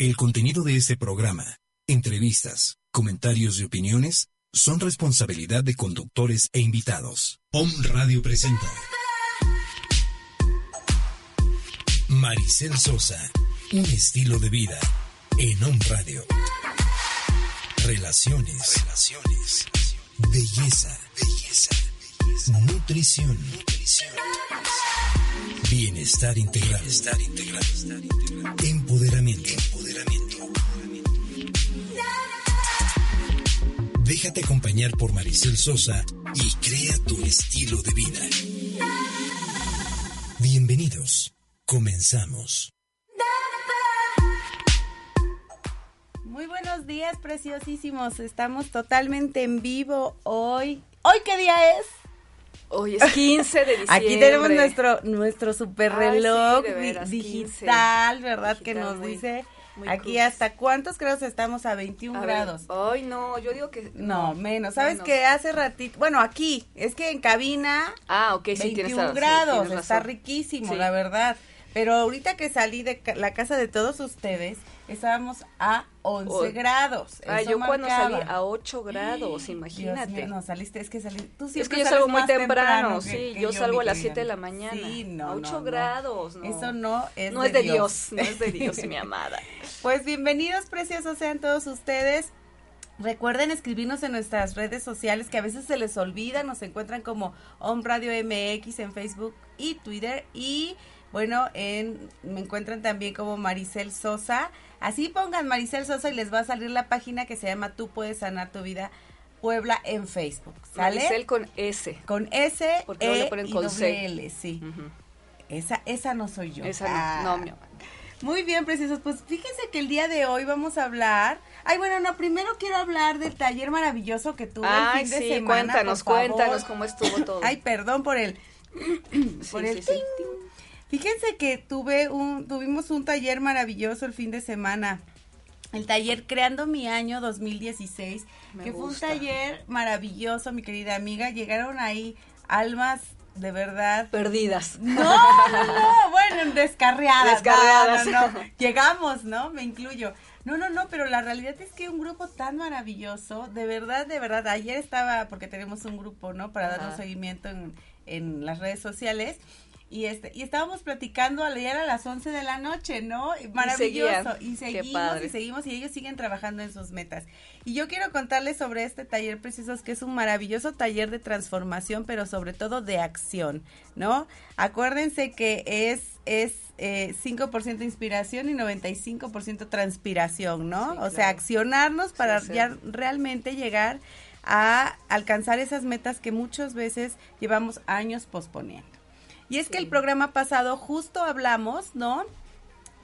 El contenido de este programa, entrevistas, comentarios y opiniones son responsabilidad de conductores e invitados. Om Radio presenta Maricel Sosa, un estilo de vida en Om Radio. Relaciones, relaciones, belleza, belleza, nutrición, nutrición. Bienestar integral. Bienestar integral. Empoderamiento. Empoderamiento. Déjate acompañar por Maricel Sosa y crea tu estilo de vida. Bienvenidos. Comenzamos. Muy buenos días, preciosísimos. Estamos totalmente en vivo hoy. ¿Hoy qué día es? Hoy es 15 de diciembre. Aquí tenemos nuestro nuestro super Ay, reloj sí, de veras, digital, 15. ¿verdad? que nos muy- dice muy aquí hasta cuántos grados estamos a 21 A ver, grados. Ay, no, yo digo que. No, menos. ¿Sabes qué? Hace ratito, bueno, aquí, es que en cabina Ah, ok, sí, 21 tienes razón. sí, grados, está riquísimo, Sí. la verdad. Pero ahorita que salí de la casa de todos ustedes, estábamos a 11 Oh. grados. Ah, Eso yo cuando marcaba. salí a 8 grados, Dios imagínate. mío, no, saliste, es que salí, tú es que yo salgo muy temprano, que- sí, que yo salgo a las querida. 7 de la mañana. Sí, no, a 8 no, no. grados, no. Eso no es No es de Dios, no es de Dios, mi amada. Pues bienvenidos, preciosos sean todos ustedes. Recuerden escribirnos en nuestras redes sociales que a veces se les olvida, nos encuentran como Om Radio MX en Facebook y Twitter y bueno, en, me encuentran también como Maricel Sosa. Así pongan Maricel Sosa y les va a salir la página que se llama Tú puedes sanar tu vida Puebla en Facebook. ¿Sale? Maricel con S. Con S, Porque E le ponen con C. L, sí. Esa, esa no soy yo. Esa no, Ah. no, mi. Muy bien, preciosos. Pues fíjense que el día de hoy vamos a hablar. Ay, bueno, no, primero quiero hablar del taller maravilloso que tuve Ay, el fin de sí, semana. cuéntanos, por favor. cuéntanos cómo estuvo todo. Ay, perdón por el. Por sí, el sí. ting. Fíjense que tuve un, tuvimos un taller maravilloso el fin de semana. El taller Creando mi año 2016, Me que fue un taller maravilloso, mi querida amiga. Llegaron ahí almas de verdad Perdidas. no, no, no, bueno, descarriadas. Descarriadas. No, no, no. Llegamos, ¿no? Me incluyo. No, no, no, pero la realidad es que un grupo tan maravilloso, de verdad, de verdad, ayer estaba, porque tenemos un grupo, ¿no? Para darnos seguimiento en, en las redes sociales. Y este, y estábamos platicando ayer a las 11 de la noche, ¿no? Maravilloso. Y seguimos y seguimos y ellos siguen trabajando en sus metas. Y yo quiero contarles sobre este taller precisos que es un maravilloso taller de transformación, pero sobre todo de acción, ¿no? Acuérdense que es es eh, 5% inspiración y 95% transpiración, ¿no? Sí, o sea, accionarnos para sí. ya realmente llegar a alcanzar esas metas que muchas veces llevamos años posponiendo. Y es que el programa pasado justo hablamos, ¿no?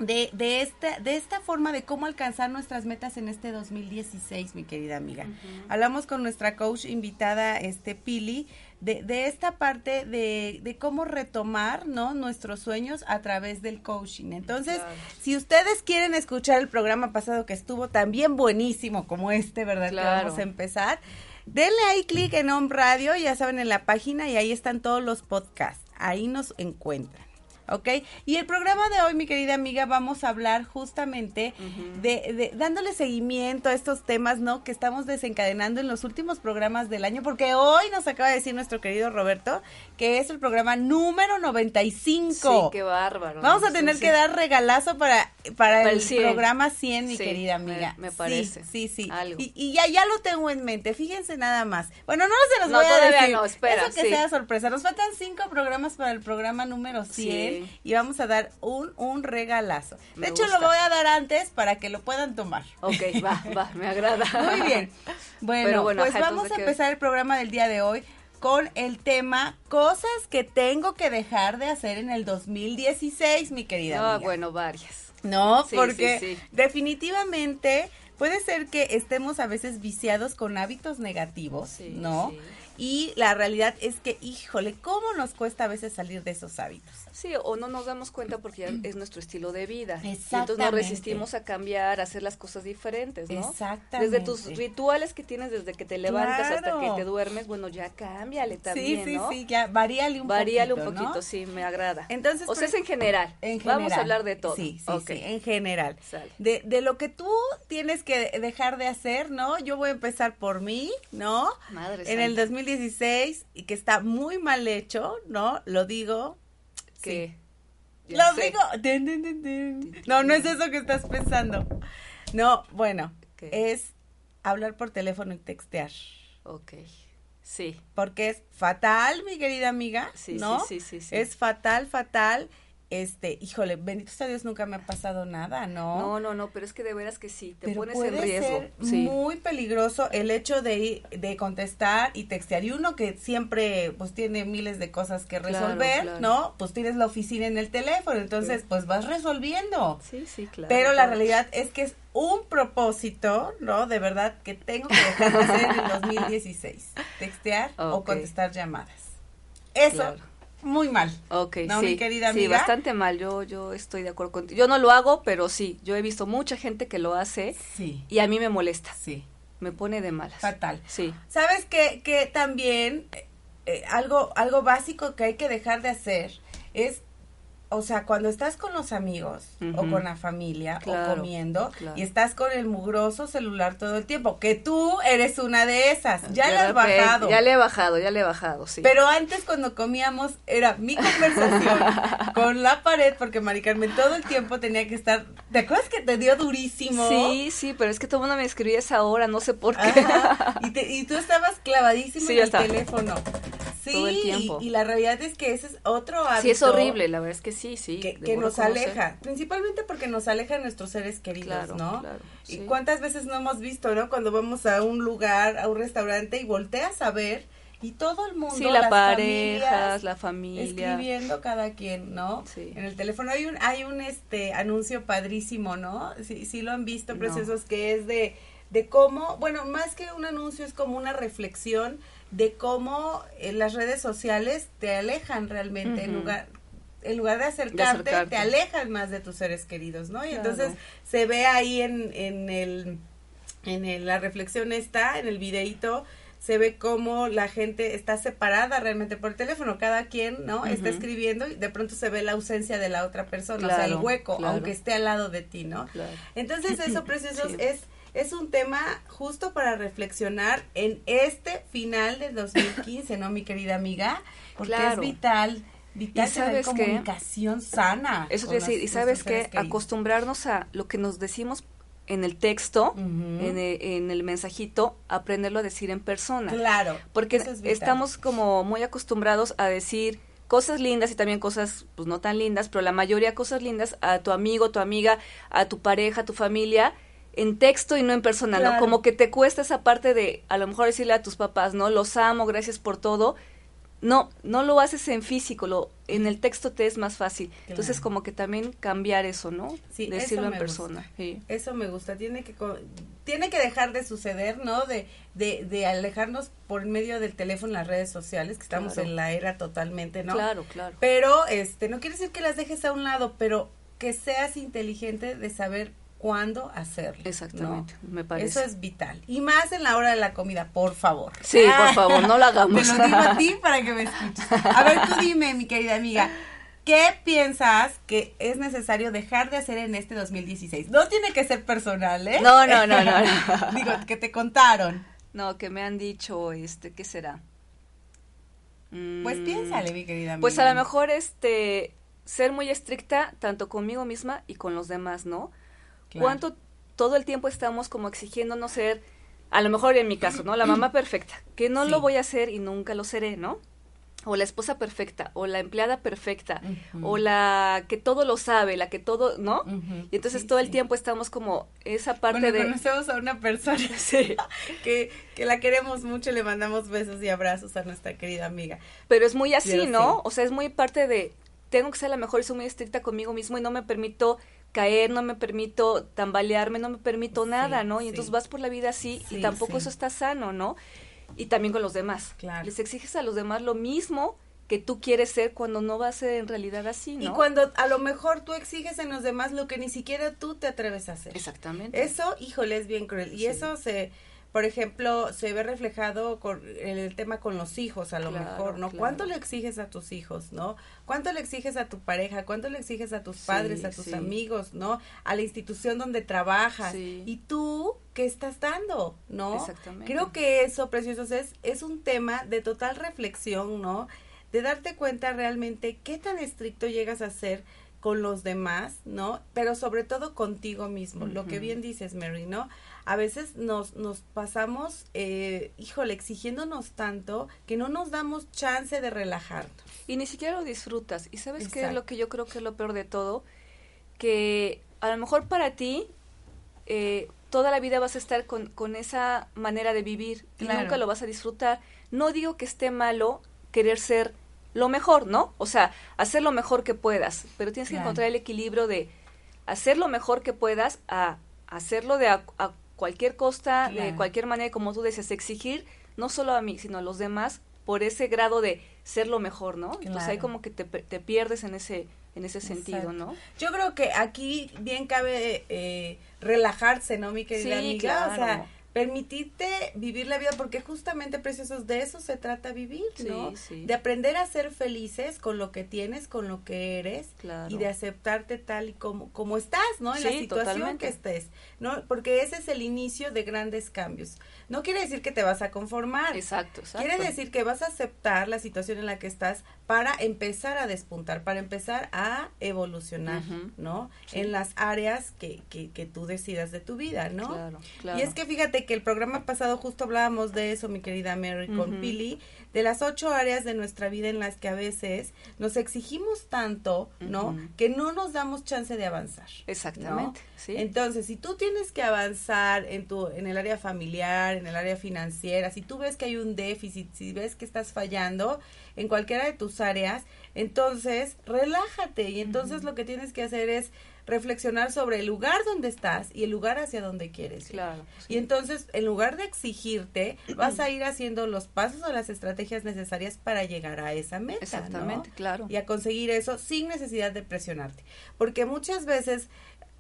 De, de, esta, de esta forma de cómo alcanzar nuestras metas en este 2016, mi querida amiga. Hablamos con nuestra coach invitada, este Pili, de, de esta parte de, de cómo retomar, ¿no? Nuestros sueños a través del coaching. Entonces, Claro. si ustedes quieren escuchar el programa pasado que estuvo también buenísimo como este, ¿verdad? Que vamos a empezar. Denle ahí clic en Home Radio, ya saben, en la página y ahí están todos los podcasts. Ahí nos encuentran. ¿Ok? Y el programa de hoy, mi querida amiga, vamos a hablar justamente de, de dándole seguimiento a estos temas, ¿no? Que estamos desencadenando en los últimos programas del año, porque hoy nos acaba de decir nuestro querido Roberto que es el programa número 95. Sí, qué bárbaro. Vamos a tener sí. que dar regalazo para, para Para el, el 100. programa 100, mi Sí, querida amiga. me parece. Sí, sí. Algo. Y, y ya, ya lo tengo en mente, fíjense nada más. Bueno, no se los No, voy a decir. no, espera, Eso que sea sorpresa. Nos faltan cinco programas para el programa número 100 Y vamos a dar un, un regalazo. De Me hecho, gusta. lo voy a dar antes para que lo puedan tomar. Ok, va, va, me agrada. Muy bien. Bueno, pues ajá, vamos a empezar el programa del día de hoy con el tema cosas que tengo que dejar de hacer en el 2016, mi querida. Ah, amiga. bueno, varias. No, Sí, porque sí, sí. definitivamente puede ser que estemos a veces viciados con hábitos negativos, ¿no? Y la realidad es que, híjole, ¿cómo nos cuesta a veces salir de esos hábitos? Sí, o no nos damos cuenta porque ya es nuestro estilo de vida. Y entonces nos resistimos a cambiar, a hacer las cosas diferentes, ¿no? Exactamente. Desde tus rituales que tienes desde que te levantas hasta que te duermes, bueno, ya cámbiale también, sí, sí, ¿no? sí, ya varíale un Varíale poquito, un poquito, ¿no? sí, me agrada. Entonces, o sea, es en general. En Vamos a general. hablar de todo. Sí, sí, sí, en general. Sale. De, de lo que tú tienes que dejar de hacer, ¿no? Yo voy a empezar por mí, ¿no? Madre en el santa. 2016 y que está muy mal hecho, ¿no? Lo digo. Que Lo sé. digo. No, no es eso que estás pensando. No, bueno, es hablar por teléfono y textear. Ok. Sí. Porque es fatal, mi querida amiga, Sí, ¿no? sí, sí, sí, sí. Es fatal, fatal. Este, híjole, bendito sea Dios, nunca me ha pasado nada, ¿no? No, no, no, pero es que de veras que sí, te Pero pones puede en riesgo. ser sí. muy peligroso el hecho de, de contestar y textear. Y uno que siempre pues tiene miles de cosas que resolver, claro. ¿no? Pues tienes la oficina en el teléfono, entonces Sí. pues vas resolviendo. Sí, sí, claro. Pero la realidad es que es un propósito, ¿no? De verdad que tengo que dejar de hacer en el 2016. Textear o contestar llamadas. Eso, Claro. Muy mal. Ok, ¿No, sí, mi querida sí, amiga? bastante mal, yo, yo estoy de acuerdo contigo. Yo no lo hago, pero sí, yo he visto mucha gente que lo hace Sí, y a mí me molesta, sí, me pone de malas. fatal. Sí, ¿Sabes qué? Que también eh, algo, algo básico que hay que dejar de hacer es, o sea, cuando estás con los amigos o con la familia Claro, o comiendo claro. y estás con el mugroso celular todo el tiempo, que tú eres una de esas, ya De le has bajado. Ya le he bajado, ya le he bajado, sí. Pero antes cuando comíamos era mi conversación con la pared porque Mari Carmen todo el tiempo tenía que estar, ¿te acuerdas que te dio durísimo? Sí, sí, pero es que todo el mundo me escribía esa hora, no sé por qué. Ajá, y, te- y tú estabas clavadísimo Sí, en el teléfono. Sí, Todo el y- tiempo. Y, la realidad es que ese es otro hábito. Sí, es horrible, la verdad es que sí, sí. Que, debo que nos aleja, principalmente porque nos aleja a nuestros seres queridos, Claro, ¿no? claro, Y sí. cuántas veces no hemos visto, ¿no? Cuando vamos a un lugar, a un restaurante y volteas a ver y todo el mundo, Sí, la las pareja, familias, la familia. escribiendo cada quien, ¿no? Sí. En el teléfono hay un hay un este anuncio padrísimo, ¿no? Sí, sí lo han visto, No. preciosos, que es de de cómo, bueno, más que un anuncio es como una reflexión de cómo eh, las redes sociales te alejan realmente en Ujú. lugar en lugar de acercarte, acercarte. te alejan más de tus seres queridos, ¿no? Y Claro. entonces se ve ahí en, en el en el- la reflexión está, en el videíto, se ve cómo la gente está separada realmente por el teléfono, cada quien, ¿no? Está escribiendo y de pronto se ve la ausencia de la otra persona, o sea, el hueco, claro. aunque esté al lado de ti, ¿no? Claro. Entonces eso, preciosos, Sí. es, es un tema justo para reflexionar en este final del 2015, ¿no, mi querida amiga? Porque Claro. es vital, vital ¿Y tener sabes qué? comunicación sana. Eso te decir, y sabes que acostumbrarnos a lo que nos decimos en el texto, en, el, en el mensajito, aprenderlo a decir en persona. Claro. Porque es estamos como muy acostumbrados a decir cosas lindas y también cosas pues no tan lindas, pero la mayoría cosas lindas a tu amigo, tu amiga, a tu pareja, a tu familia en texto y no en persona, Claro. ¿no? Como que te cuesta esa parte de a lo mejor decirle a tus papás, ¿no? Los amo, gracias por todo. No, no lo haces en físico, lo en el texto te es más fácil. Entonces como que también cambiar eso, ¿no? Sí, Decirlo en persona. Sí. Eso me gusta, tiene que tiene que dejar de suceder, ¿no? De, de, de alejarnos por medio del teléfono las redes sociales, que estamos Claro. en la era totalmente, ¿no? Claro, claro. Pero este no quiere decir que las dejes a un lado, pero que seas inteligente de saber cuándo hacerlo. ¿no? Exactamente, me parece. Eso es vital. Y más en la hora de la comida, por favor. Sí, por favor, no lo hagamos. Te lo digo a ti para que me escuches. A ver, tú dime, mi querida amiga, ¿qué piensas que es necesario dejar de hacer en este 2016? No tiene que ser personal, ¿eh? No, no, no, no, no. digo, que te contaron. No, que me han dicho, este, ¿qué será? Pues Mm, piénsale, mi querida amiga. Pues a lo mejor, este, ser muy estricta tanto conmigo misma y con los demás, ¿no? Claro. ¿Cuánto todo el tiempo estamos como exigiéndonos ser, a lo mejor en mi caso, ¿no? La mamá perfecta, que no Sí. lo voy a hacer y nunca lo seré, ¿no? O la esposa perfecta, o la empleada perfecta, o la que todo lo sabe, la que todo, ¿no? Y entonces sí, todo el sí. tiempo estamos como esa parte Bueno, de... conocemos a una persona Sí. que, que la queremos mucho, le mandamos besos y abrazos a nuestra querida amiga. Pero es muy así, Pero ¿no? sí. O sea, es muy parte de, tengo que ser la mejor y soy muy estricta conmigo mismo y no me permito caer, no me permito tambalearme, no me permito Sí, nada, ¿no? Y sí. entonces vas por la vida así Sí, y tampoco eso está sano, ¿no? Y también con los demás. Claro. Les exiges a los demás lo mismo que tú quieres ser cuando no va a ser en realidad así, ¿no? Y cuando a lo mejor tú exiges en los demás lo que ni siquiera tú te atreves a hacer. Exactamente. Eso, híjole, es bien cruel. Y eso se, por ejemplo, se ve reflejado con el tema con los hijos, a lo Claro, mejor, ¿no? claro. ¿Cuánto le exiges a tus hijos, no? ¿Cuánto le exiges a tu pareja? ¿Cuánto le exiges a tus Sí, padres, a tus sí. amigos, no? A la institución donde trabajas. Sí. Y tú, ¿qué estás dando, no? Exactamente. Creo que eso, preciosos, es, es un tema de total reflexión, ¿no? De darte cuenta realmente qué tan estricto llegas a ser con los demás, ¿no? Pero sobre todo contigo mismo, lo que bien dices, Mary, ¿no? A veces nos, nos pasamos, eh, híjole, exigiéndonos tanto que no nos damos chance de relajarnos. Y ni siquiera lo disfrutas. ¿Y sabes qué es lo que yo creo que es lo peor de todo? Que a lo mejor para ti eh, toda la vida vas a estar con, con esa manera de vivir y nunca lo vas a disfrutar. No digo que esté malo querer ser lo mejor, ¿no? O sea, hacer lo mejor que puedas, pero tienes que Claro. encontrar el equilibrio de hacer lo mejor que puedas a hacerlo de a, a cualquier costa, de Claro. cualquier manera, como tú decías, exigir no solo a mí, sino a los demás por ese grado de ser lo mejor, ¿no? Entonces ahí Claro. como que te, te pierdes en ese en ese sentido, Exacto. ¿no? Yo creo que aquí bien cabe eh, relajarse, ¿no, mi querida Sí, amiga? O sea, claro. Permitirte vivir la vida, porque justamente, preciosos, de eso se trata vivir, ¿no? sí. De aprender a ser felices con lo que tienes, con lo que eres, Claro. y de aceptarte tal y como, como estás, ¿no? En la situación totalmente. que estés, ¿no? Porque ese es el inicio de grandes cambios. No quiere decir que te vas a conformar. Exacto, exacto. Quiere decir que vas a aceptar la situación en la que estás para empezar a despuntar, para empezar a evolucionar. ¿no? Sí. En las áreas que, que, que tú decidas de tu vida, ¿no? Claro, claro. Y es que fíjate que el programa pasado justo hablábamos de eso, mi querida Mary, con Ujú. Pili, de las ocho áreas de nuestra vida en las que a veces nos exigimos tanto, ¿no? Que no nos damos chance de avanzar. Exactamente, ¿no? sí. Entonces, si tú tienes que avanzar en tu en el área familiar, en el área financiera, si tú ves que hay un déficit, si ves que estás fallando en cualquiera de tus áreas, entonces relájate y entonces lo que tienes que hacer es reflexionar sobre el lugar donde estás y el lugar hacia donde quieres. ir. Claro. Y entonces, en lugar de exigirte, vas a ir haciendo los pasos o las estrategias necesarias para llegar a esa meta. ¿no? Exactamente, claro. y a conseguir eso sin necesidad de presionarte. Porque muchas veces,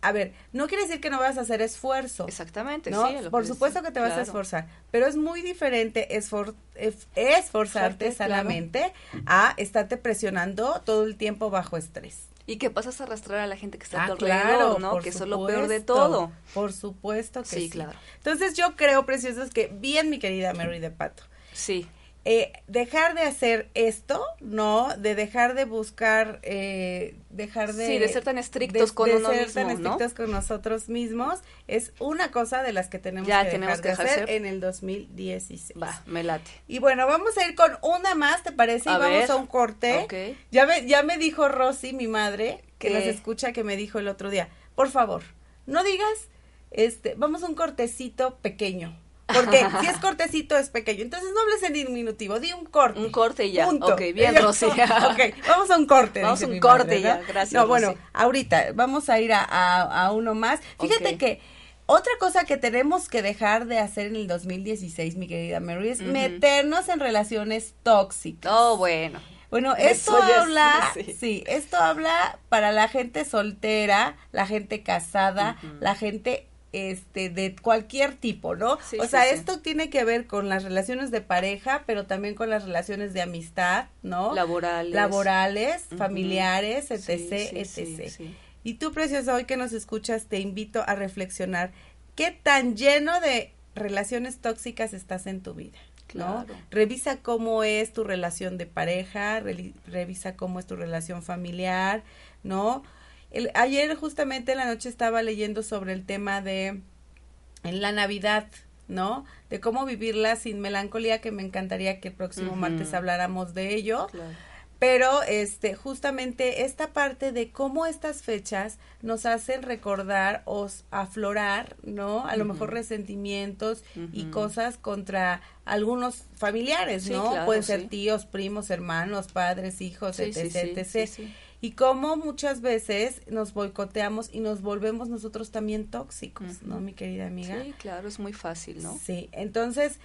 a ver, no quiere decir que no vas a hacer esfuerzo. Exactamente, ¿no? sí. Por que supuesto que te vas a esforzar, pero es muy diferente esfor- esforzarte Fuerte, claro. sanamente a estarte presionando todo el tiempo bajo estrés. Y que pasas a arrastrar a la gente que está a Ah, tu alrededor, ¿no? por Que eso es lo peor de todo. Por supuesto que sí. Sí, claro. Entonces yo creo, preciosos, que bien, mi querida Mary de Pato, Sí, eh, dejar de hacer esto, ¿no? De dejar de buscar, eh, dejar de... Sí, de ser tan estrictos con de uno ser mismo, tan ¿no? estrictos con nosotros mismos, es una cosa de las que tenemos Ya que tenemos dejar que de hacer en el 2016. va, me late. Y bueno, vamos a ir con una más, ¿te parece? A y vamos ver. a un corte. Ok. Ya me, ya me dijo Rosy, mi madre, que nos escucha, que me dijo el otro día, por favor, no digas, este, vamos a un cortecito pequeño. Porque si es cortecito es pequeño. Entonces no hables en diminutivo, di un corte. Un corte y ya. Punto. Ok, bien, Rosy. ok, vamos a un corte. Vamos a un corte madre, ya. ¿no? Gracias, No, bueno, ahorita vamos a ir a, a- a uno más. Fíjate que otra cosa que tenemos que dejar de hacer en el 2016, mi querida Mary, es meternos en relaciones tóxicas. Oh, bueno. Bueno, Eso esto es- habla, sí. sí. esto habla para la gente soltera, la gente casada, la gente este de cualquier tipo, ¿no? Sí, o sí, sea, sí. esto tiene que ver con las relaciones de pareja, pero también con las relaciones de amistad, ¿no? Laborales. Laborales, familiares, etc, etc. Y tú, preciosa, hoy que nos escuchas, te invito a reflexionar qué tan lleno de relaciones tóxicas estás en tu vida. ¿no? Claro. Revisa cómo es tu relación de pareja, revisa cómo es tu relación familiar, ¿no? El, ayer justamente en la noche estaba leyendo sobre el tema de en la Navidad, ¿no? De cómo vivirla sin melancolía, que me encantaría que el próximo martes habláramos de ello. Claro. Pero este justamente esta parte de cómo estas fechas nos hacen recordar o aflorar, ¿no? A lo mejor resentimientos y cosas contra algunos familiares, Sí, ¿no? claro, Pueden ser sí. tíos, primos, hermanos, padres, hijos, Sí, sí, etc, sí, etc. Y cómo muchas veces nos boicoteamos y nos volvemos nosotros también tóxicos. ¿no, mi querida amiga? Sí, claro, es muy fácil, ¿no? Sí, entonces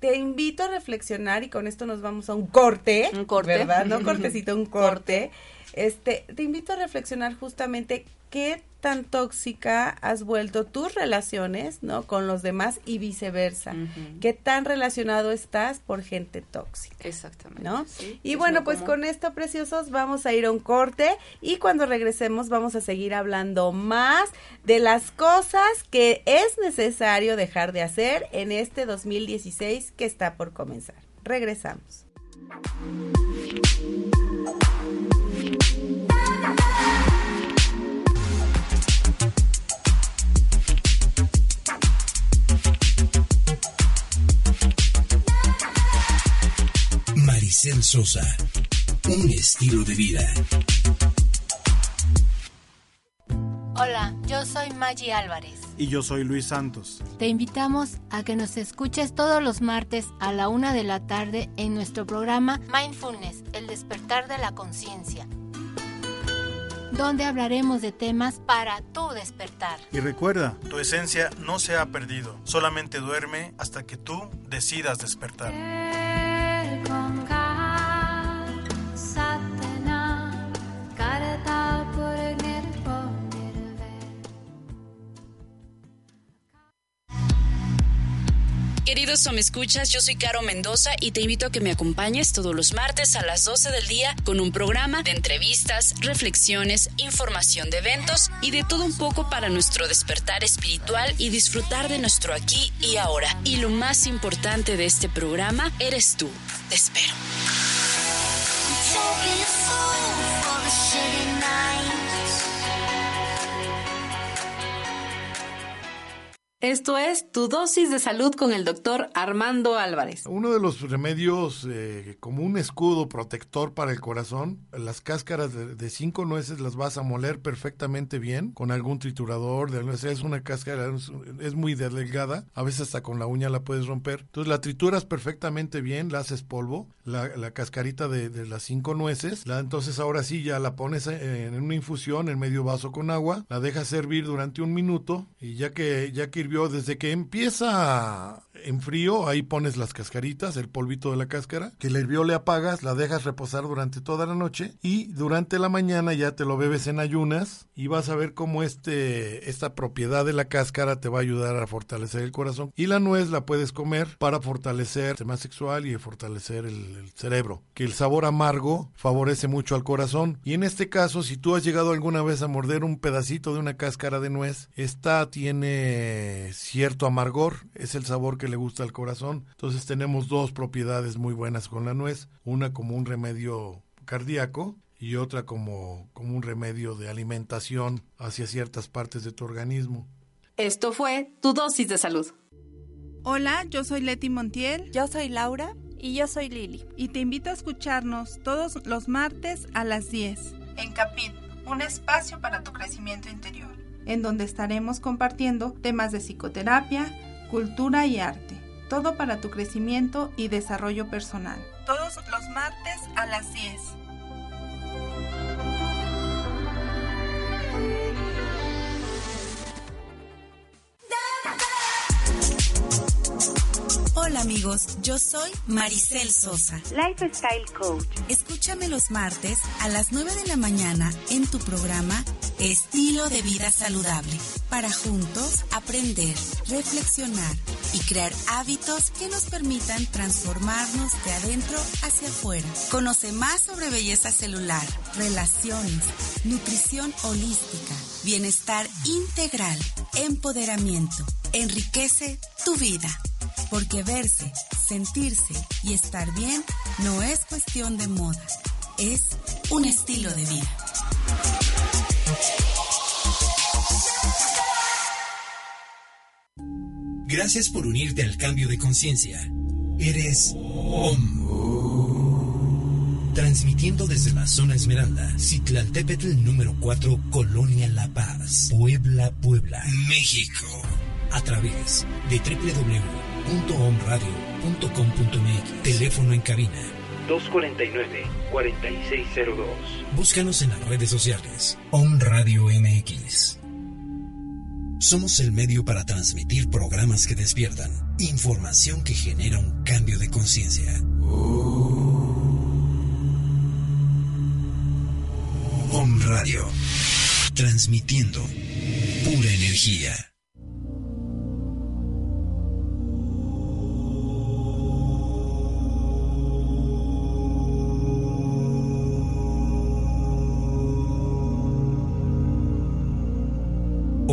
te invito a reflexionar y con esto nos vamos a un corte. Un corte. ¿Verdad? No cortecito, un corte. Este, te invito a reflexionar justamente qué tan tóxica has vuelto tus relaciones, ¿no? Con los demás y viceversa. Qué tan relacionado estás por gente tóxica. Exactamente. ¿No? y bueno, pues con esto, preciosos, vamos a ir a un corte y cuando regresemos vamos a seguir hablando más de las cosas que es necesario dejar de hacer en este 2016 que está por comenzar. Regresamos. Maricel Sosa. Un estilo de vida. Hola, yo soy Maggie Álvarez. Y yo soy Luis Santos. Te invitamos a que nos escuches todos los martes a la una de la tarde en nuestro programa Mindfulness, el despertar de la conciencia, donde hablaremos de temas para tu despertar. Y recuerda, tu esencia no se ha perdido, solamente duerme hasta que tú decidas despertar. Come. cao Queridos o me escuchas, yo soy Caro Mendoza y te invito a que me acompañes todos los martes a las 12 del día con un programa de entrevistas, reflexiones, información de eventos y de todo un poco para nuestro despertar espiritual y disfrutar de nuestro aquí y ahora. Y lo más importante de este programa eres tú. Te espero. Esto es Tu dosis de salud con el doctor Armando Álvarez. Uno de los remedios eh, como un escudo protector para el corazón, las cáscaras de, cinco nueces las vas a moler perfectamente bien con algún triturador. De, es una cáscara, es, muy delgada, a veces hasta con la uña la puedes romper. Entonces la trituras perfectamente bien, la haces polvo, la, cascarita de, las cinco nueces. La, entonces ahora sí ya la pones en, en una infusión en medio vaso con agua, la dejas servir durante un minuto y ya que, ya que desde que empieza en frío, ahí pones las cascaritas, el polvito de la cáscara, que le hirvió le apagas, la dejas reposar durante toda la noche y durante la mañana ya te lo bebes en ayunas y vas a ver cómo este, esta propiedad de la cáscara te va a ayudar a fortalecer el corazón. Y la nuez la puedes comer para fortalecer el tema sexual y fortalecer el, el cerebro, que el sabor amargo favorece mucho al corazón. Y en este caso, si tú has llegado alguna vez a morder un pedacito de una cáscara de nuez, esta tiene cierto amargor, es el sabor que le gusta al corazón. Entonces tenemos dos propiedades muy buenas con la nuez, una como un remedio cardíaco y otra como, como un remedio de alimentación hacia ciertas partes de tu organismo. Esto fue tu dosis de salud. Hola, yo soy Leti Montiel. Yo soy Laura. Y yo soy Lili. Y te invito a escucharnos todos los martes a las 10. En Capit, un espacio para tu crecimiento interior. En donde estaremos compartiendo temas de psicoterapia, cultura y arte. Todo para tu crecimiento y desarrollo personal. Todos los martes a las 10. Hola amigos, yo soy Maricel Sosa, Lifestyle Coach. Escúchame los martes a las 9 de la mañana en tu programa Estilo de Vida Saludable, para juntos aprender, reflexionar y crear hábitos que nos permitan transformarnos de adentro hacia afuera. Conoce más sobre belleza celular, relaciones, nutrición holística, bienestar integral, empoderamiento. Enriquece tu vida. Porque verse, sentirse y estar bien no es cuestión de moda, es un estilo de vida. Gracias por unirte al cambio de conciencia. Eres OM. Transmitiendo desde la zona Esmeralda, Citlaltépetl número 4, Colonia La Paz, Puebla, Puebla, México. A través de www.omradio.com.mx. Teléfono en cabina 249-4602. Búscanos en las redes sociales. Om Radio MX. Somos el medio para transmitir programas que despiertan, información que genera un cambio de conciencia. Om Radio, transmitiendo pura energía.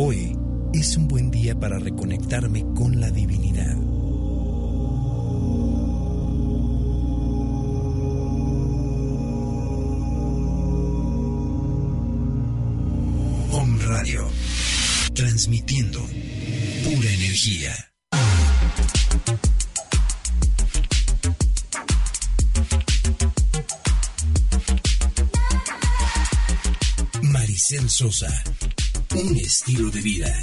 Hoy es un buen día para reconectarme con la divinidad. Om Radio, transmitiendo pura energía. Maricel Sosa, un estilo de vida.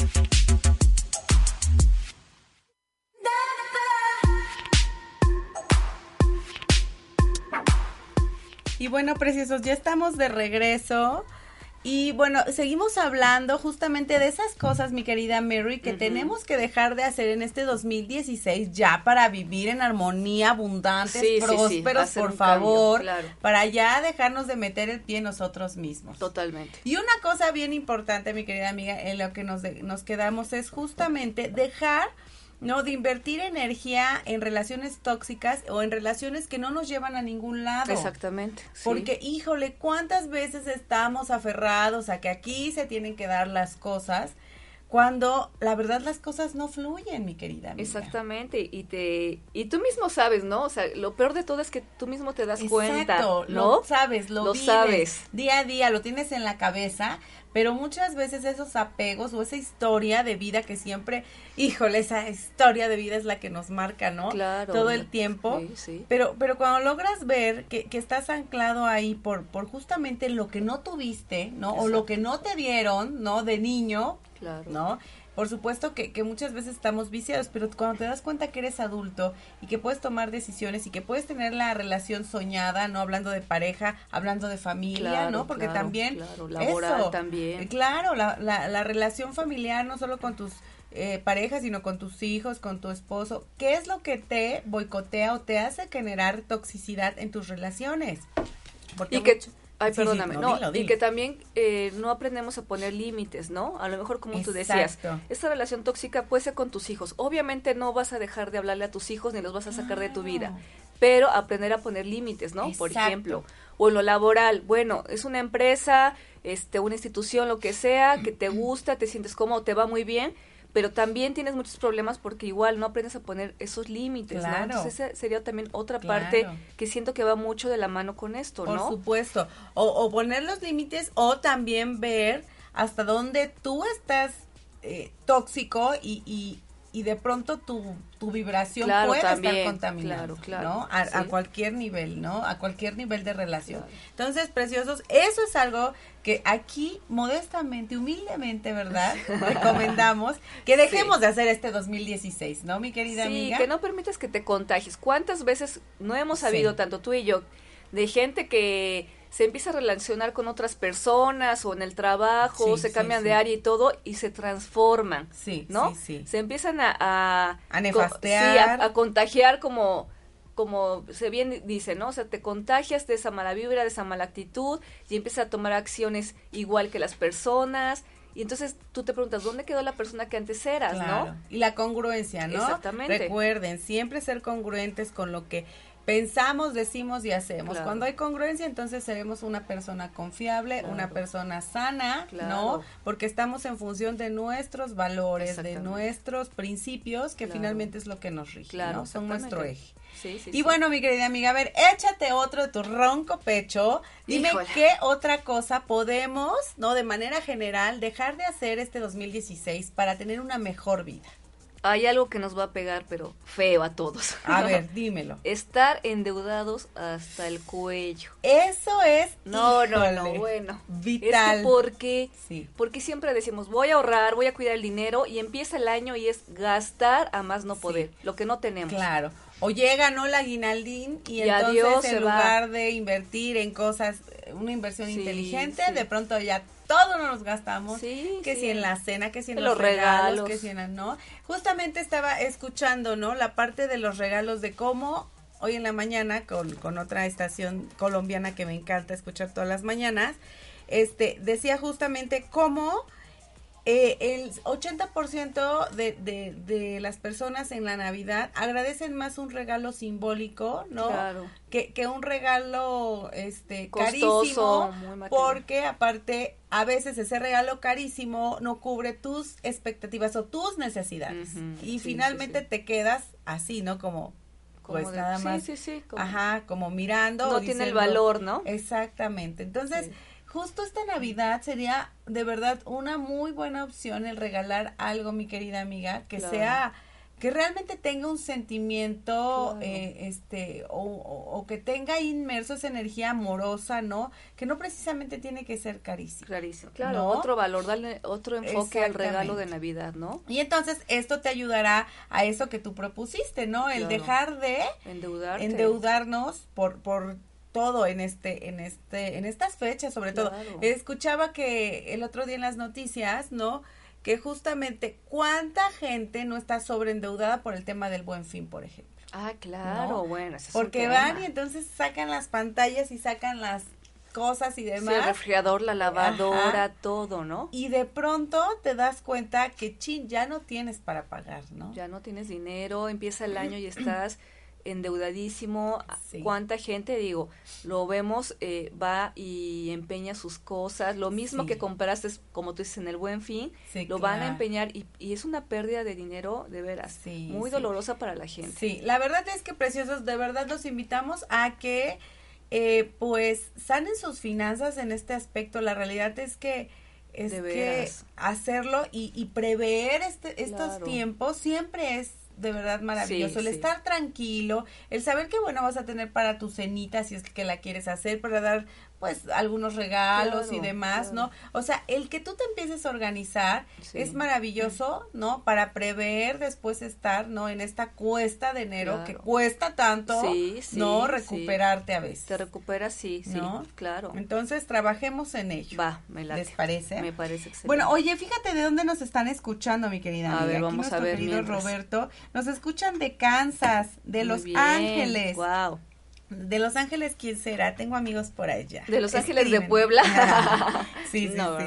Y bueno, preciosos, ya estamos de regreso. Y bueno, seguimos hablando justamente de esas cosas, mi querida Mary, que tenemos que dejar de hacer en este 2016 ya para vivir en armonía, abundantes, Sí, sí, sí, prósperos, hacer por cambio, favor, claro. para ya dejarnos de meter el pie nosotros mismos. Totalmente. Y una cosa bien importante, mi querida amiga, en lo que nos, de- nos quedamos es justamente dejar, ¿no? De invertir energía en relaciones tóxicas o en relaciones que no nos llevan a ningún lado. Exactamente. sí. Porque, híjole, ¿cuántas veces estamos aferrados a que aquí se tienen que dar las cosas cuando la verdad las cosas no fluyen, mi querida amiga? Exactamente, y te y tú mismo sabes, ¿no? O sea, lo peor de todo es que tú mismo te das cuenta, Exacto, ¿no? lo sabes, lo, Lo vives sabes. día a día, lo tienes en la cabeza, pero muchas veces esos apegos o esa historia de vida que siempre, híjole, esa historia de vida es la que nos marca, ¿no? Claro. Todo el tiempo. Sí, sí. Pero, pero cuando logras ver que, que estás anclado ahí por, por justamente lo que no tuviste, ¿no? O lo que no te dieron, ¿no? De niño, Claro. ¿no? Por supuesto que, que muchas veces estamos viciados, pero cuando te das cuenta que eres adulto y que puedes tomar decisiones y que puedes tener la relación soñada, no hablando de pareja, hablando de familia, Claro, ¿no? Porque claro, también claro, laboral eso, también. eh, Claro, la, la, la relación familiar no solo con tus eh, parejas, sino con tus hijos, con tu esposo. ¿Qué es lo que te boicotea o te hace generar toxicidad en tus relaciones? Porque Y que, mucho- ay, Sí, sí, perdóname, no, dilo, y que también eh, no aprendemos a poner límites, ¿no? A lo mejor como tú decías, esta relación tóxica puede ser con tus hijos. Obviamente no vas a dejar de hablarle a tus hijos ni los vas a sacar de tu vida, pero aprender a poner límites, ¿no? Por ejemplo, o en lo laboral, bueno, es una empresa, este, una institución, lo que sea, que te gusta, te sientes cómodo, te va muy bien, pero también tienes muchos problemas porque igual no aprendes a poner esos límites, Claro. ¿no? Entonces esa sería también otra Claro. parte que siento que va mucho de la mano con esto, Por ¿no? supuesto. O, o poner los límites o también ver hasta dónde tú estás eh, tóxico y, y, y de pronto tu, tu vibración Claro, puede también, estar contaminada, claro, claro, ¿no? A, a cualquier nivel, ¿no? A cualquier nivel de relación. Entonces, preciosos, eso es algo que aquí modestamente, humildemente, ¿verdad? Recomendamos que dejemos Sí. de hacer este 2016, ¿no, mi querida sí, amiga? que no permitas que te contagies. ¿Cuántas veces no hemos sabido, tanto tú y yo, de gente que se empieza a relacionar con otras personas o en el trabajo, Sí, se sí, cambian sí. de área y todo y se transforman, Sí, ¿no? Se empiezan a... A, A nefastear. sí, a, a contagiar como como se bien dice, ¿no? O sea, te contagias de esa mala vibra, de esa mala actitud y empiezas a tomar acciones igual que las personas y entonces tú te preguntas, ¿dónde quedó la persona que antes eras, Claro. no? Y la congruencia, ¿no? Exactamente. Recuerden, siempre ser congruentes con lo que pensamos, decimos y hacemos. Claro. Cuando hay congruencia, entonces seremos una persona confiable, Claro. una persona sana, Claro. ¿no? Porque estamos en función de nuestros valores, de nuestros principios, que finalmente es lo que nos rige, Claro, ¿no? Son nuestro eje. Sí, sí, Y sí. bueno, mi querida amiga, a ver, échate otro de tu ronco pecho. Dime Híjole. qué otra cosa podemos, ¿no? De manera general, dejar de hacer este 2016 para tener una mejor vida. Hay algo que nos va a pegar, pero feo a todos. A ver, dímelo. Estar endeudados hasta el cuello. Eso es. No, no, no, bueno. Vital. Es porque, Sí. porque siempre decimos, voy a ahorrar, voy a cuidar el dinero y empieza el año y es gastar a más no poder, lo que no tenemos. Claro. O llega, ¿no? La guinaldín y, Y entonces adiós, en lugar va. de invertir en cosas, una inversión Sí, inteligente, de pronto ya todo nos los gastamos. Sí, que sí. si en la cena, que si en los, los regalos, regalos. que si en la, ¿no? Justamente estaba escuchando, ¿no? La parte de los regalos de cómo hoy en la mañana con, con otra estación colombiana que me encanta escuchar todas las mañanas, este, decía justamente cómo eh, el 80% de, de, de las personas en la Navidad agradecen más un regalo simbólico, ¿no? Claro. Que, que un regalo este Costoso, carísimo, porque aparte a veces ese regalo carísimo no cubre tus expectativas o tus necesidades y sí, finalmente sí, sí. te quedas así, ¿no? Como Como pues de- nada sí, más sí, sí, como- ajá, como mirando No tiene el valor, ¿no? Exactamente. Entonces, Sí. Justo esta Navidad sería de verdad una muy buena opción el regalar algo, mi querida amiga, que Claro. sea que realmente tenga un sentimiento, Claro. eh, este, o, o- o que tenga inmerso esa energía amorosa, ¿no? Que no precisamente tiene que ser carísimo. Clarísimo. Claro, ¿No? otro valor, darle otro enfoque al regalo de. Navidad, ¿no? Y entonces esto te ayudará a eso que tú propusiste, ¿no? El Claro. dejar de Endeudarte. endeudarnos por por todo en este en este en estas fechas sobre todo escuchaba que el otro día en las noticias no que justamente cuánta gente no está sobreendeudada por el tema del buen fin por ejemplo Ah, claro, ¿no? bueno. ese es porque van y entonces sacan las pantallas y sacan las cosas y Sí, el demás refrigerador, la lavadora, Ajá. todo, ¿no? y de pronto te das cuenta que chin ya no tienes para pagar no Ya no tienes dinero, empieza el año y estás endeudadísimo. Sí. ¿Cuánta gente, digo, lo vemos, eh, va y empeña sus cosas? Lo mismo Sí. que compraste, como tú dices, en el buen fin, Sí, lo van a empeñar y, y es una pérdida de dinero de veras, Sí, muy dolorosa para la gente. Sí, la verdad es que preciosos, de verdad los invitamos a que eh, pues sanen sus finanzas en este aspecto. La realidad es que es De que veras. hacerlo y, y prever este, estos Claro. tiempos siempre es de verdad maravilloso. Sí, el sí. estar tranquilo, el saber que bueno vas a tener para tu cenita si es que la quieres hacer, para dar pues algunos regalos y demás, claro. ¿no? O sea, el que tú te empieces a organizar Sí. es maravilloso, ¿no? Para prever después estar, ¿no? En esta cuesta de enero Claro. que cuesta tanto, Sí, sí, ¿no? Recuperarte a veces. Te recuperas, sí, sí, ¿No? claro. Entonces, trabajemos en ello. Va, me late. ¿Les parece? Me parece excelente. Bueno, oye, fíjate de dónde nos están escuchando, mi querida A amiga. ver, Aquí vamos a nuestro ver querido mientras. Roberto. Nos escuchan de Kansas, de Muy Los bien, Ángeles. Wow. De Los Ángeles, ¿quién será? Tengo amigos por allá. De Los Ángeles de. Puebla. sí, sí, No, sí.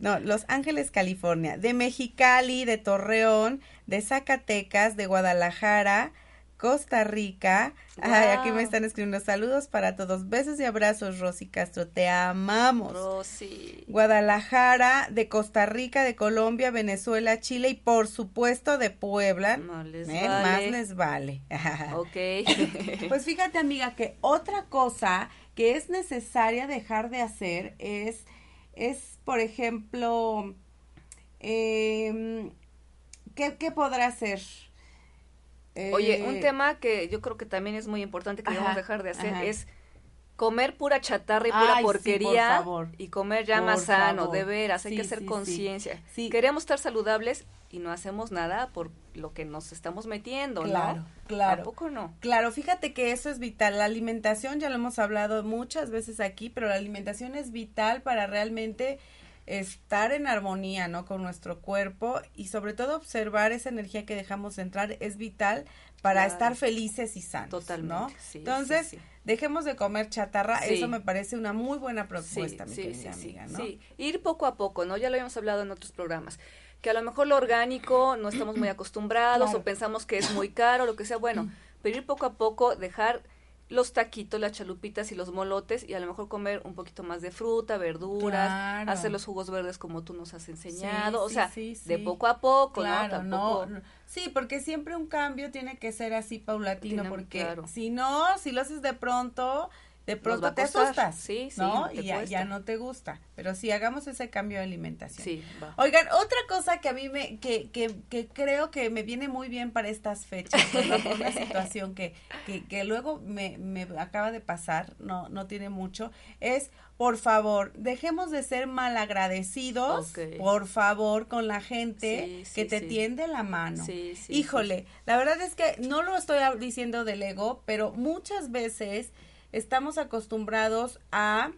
No, Los Ángeles, California. De Mexicali, de Torreón, de Zacatecas, de Guadalajara, Costa Rica. Ay, aquí me están escribiendo saludos para todos. Besos y abrazos, Rosy Castro. Te amamos. Rosy. Guadalajara, de Costa Rica, de Colombia, Venezuela, Chile y por supuesto de Puebla. No les ¿Eh? vale. Más les vale. Ok. Pues fíjate amiga que otra cosa que es necesaria dejar de hacer es, es por ejemplo, eh, ¿qué, ¿qué podrá hacer? Oye, Eh, un tema que yo creo que también es muy importante que debemos dejar de hacer ajá. es comer pura chatarra y pura Ay, sí, por porquería favor. y comer ya Por más sano, favor. de veras, hay que hacer sí, conciencia. Queremos estar saludables y no hacemos nada por lo que nos estamos metiendo, Claro, ¿no? claro. Tampoco no. Claro, fíjate que eso es vital. La alimentación, ya lo hemos hablado muchas veces aquí, pero la alimentación es vital para realmente estar en armonía, ¿no? Con nuestro cuerpo y sobre todo observar esa energía que dejamos entrar es vital para Claro. estar felices y sanos, Totalmente, ¿no? sí, Entonces, sí, sí. dejemos de comer chatarra, eso me parece una muy buena propuesta, mi querida amiga, ¿no? sí. Ir poco a poco, ¿no? Ya lo habíamos hablado en otros programas. Que a lo mejor lo orgánico no estamos muy acostumbrados Claro. o pensamos que es muy caro, lo que sea. Bueno, pero ir poco a poco, dejar los taquitos, las chalupitas y los molotes y a lo mejor comer un poquito más de fruta, verduras, Claro. hacer los jugos verdes como tú nos has enseñado, o sí, sea, sí, de poco a poco, Claro. Sí, porque siempre un cambio tiene que ser así paulatino, porque claro. si no, si lo haces de pronto, de pronto te asustas, Sí, sí, ¿no? Y ya, no te gusta. Pero sí, hagamos ese cambio de alimentación. Sí, va. Oigan, otra cosa que a mí me, que, que, que creo que me viene muy bien para estas fechas, una situación que, que, que luego me, me acaba de pasar, no, no tiene mucho, es, por favor, dejemos de ser malagradecidos, Ok. por favor, con la gente Sí, sí, que te sí. tiende la mano. Sí, sí, Híjole, la verdad es que no lo estoy diciendo del ego, pero muchas veces estamos acostumbrados a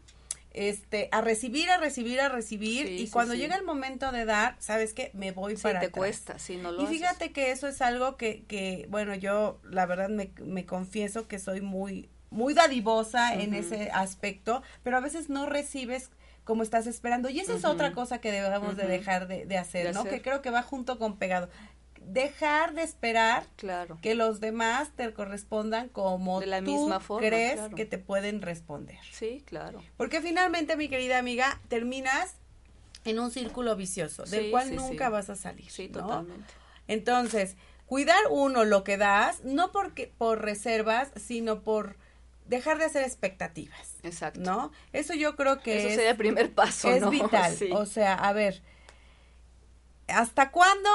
este, a recibir, a recibir, a recibir, Sí, y sí, cuando sí. llega el momento de dar, ¿sabes qué? Me voy para te atrás. cuesta, si no lo Y haces. fíjate que eso es algo que, que bueno, yo la verdad me, me confieso que soy muy, muy dadivosa en ese aspecto, pero a veces no recibes como estás esperando. Y esa es otra cosa que debemos de dejar de, de hacer, De ¿no? hacer. Que creo que va junto con pegado. Dejar de esperar Claro. que los demás te correspondan como De la tú misma forma, crees claro. que te pueden responder. Sí, claro. Porque finalmente, mi querida amiga, terminas en un círculo vicioso, del Sí, cual sí, nunca sí. vas a salir. Sí, ¿no? totalmente. Entonces, cuidar uno lo que das, no porque por reservas, sino por dejar de hacer expectativas. Exacto. ¿No? Eso yo creo que Eso es, sería el primer paso, es ¿no? vital. O sea, a ver, ¿hasta cuándo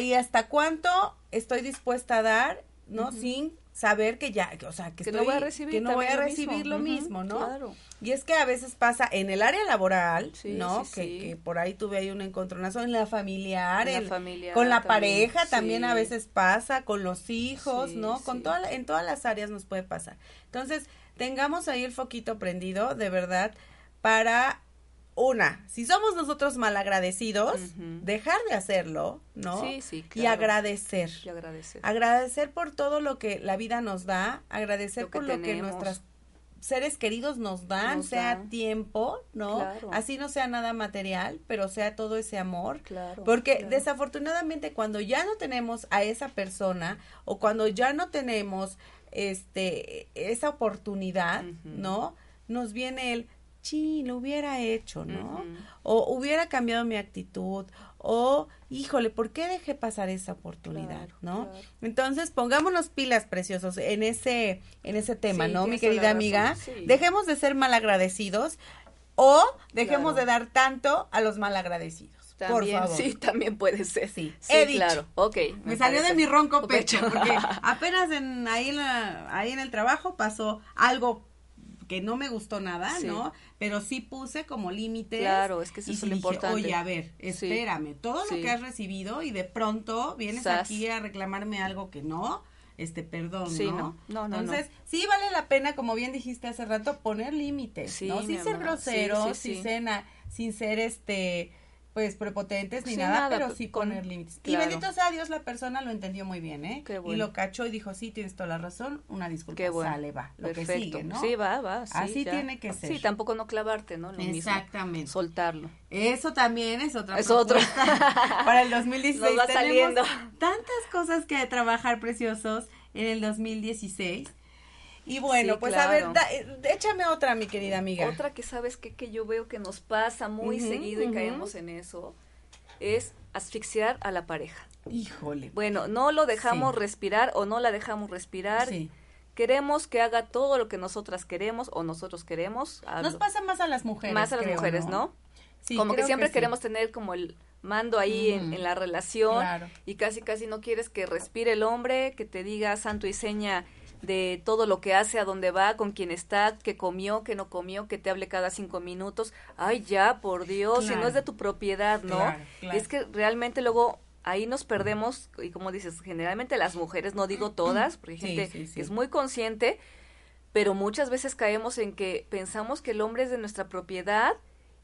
y hasta cuánto estoy dispuesta a dar, no? Sin saber que ya, o sea, que, Que no estoy- voy a recibir que no voy a lo recibir mismo. lo mismo, ¿no? claro. Y es que a veces pasa en el área laboral, Sí, ¿no? sí, que, sí. que por ahí tuve ahí un encontronazo en la familiar, En la el- familiar con la también, pareja también a veces pasa, con los hijos, ¿no? Con toda en todas las áreas nos puede pasar. Entonces, tengamos ahí el foquito prendido, de verdad, para una, si somos nosotros malagradecidos, dejar de hacerlo, ¿no? Sí, sí, Y claro. agradecer. Y agradecer. Agradecer por todo lo que la vida nos da, agradecer Lo por lo que nuestros seres queridos nos dan, Nos sea dan. tiempo, ¿no? Claro. Así no sea nada material, pero sea todo ese amor. Claro. Porque claro. desafortunadamente cuando ya no tenemos a esa persona o cuando ya no tenemos este esa oportunidad. ¿no? Nos viene el sí, lo hubiera hecho, ¿no? O hubiera cambiado mi actitud o híjole, ¿por qué dejé pasar esa oportunidad, Claro, no? claro. Entonces, pongámonos pilas preciosos en ese en ese tema, Sí, ¿no, mi querida amiga? sí. Dejemos de ser malagradecidos o dejemos Claro. de dar tanto a los malagradecidos. También, por favor. sí, también puede ser. Sí, Sí, he dicho. claro. Ok. Me salió de mi ronco Pecho. pecho, porque apenas en, ahí, en la- ahí en el trabajo pasó algo que no me gustó nada, Sí. ¿no? Pero sí puse como límites. Claro, es que eso y es sí lo dije, importante. Oye, a ver, espérame, todo lo que has recibido y de pronto vienes Sas. aquí a reclamarme algo que no, este, perdón, Sí, ¿no? no. No, no, Entonces, sí vale la pena, como bien dijiste hace rato, poner límites, Sí, ¿no? Sin ser sí, sí, sin ser, sin ser, este, pues prepotentes ni Sí, nada, nada, pero sí con- poner límites. claro. Y bendito sea Dios, la persona lo entendió muy bien, ¿eh? Qué Y bueno. lo cachó y dijo, sí, tienes toda la razón, una disculpa, Qué bueno. sale, va, lo Perfecto. que sigue, ¿no? Sí, va, va. sí, Así ya. tiene que ser. Sí, tampoco no clavarte, ¿no? Lo mismo. Exactamente. Soltarlo. Eso también es otra Es otro. para el 2016. Nos va saliendo. tantas cosas que trabajar preciosos en el 2016. Y bueno, Sí, pues a ver, da- eh, échame otra, mi querida amiga. Otra que sabes que, que yo veo que nos pasa muy seguido y caemos en eso es asfixiar a la pareja. Híjole. Bueno, no lo dejamos Sí. respirar o no la dejamos respirar. Sí. Queremos que haga todo lo que nosotras queremos o nosotros queremos. Nos pasa más a las mujeres. más a las creo, mujeres, ¿no? Sí, como que siempre queremos tener como el mando ahí en, en la relación Claro. y casi casi no quieres que respire el hombre, que te diga santo y seña de todo lo que hace, a dónde va, con quién está, que comió, que no comió, que te hable cada cinco minutos. Ay, ya, por Dios, si no es de tu propiedad, ¿no? Claro, claro. Es que realmente luego ahí nos perdemos, y como dices, generalmente las mujeres, no digo todas, porque hay Sí, gente sí, sí. que es muy consciente, pero muchas veces caemos en que pensamos que el hombre es de nuestra propiedad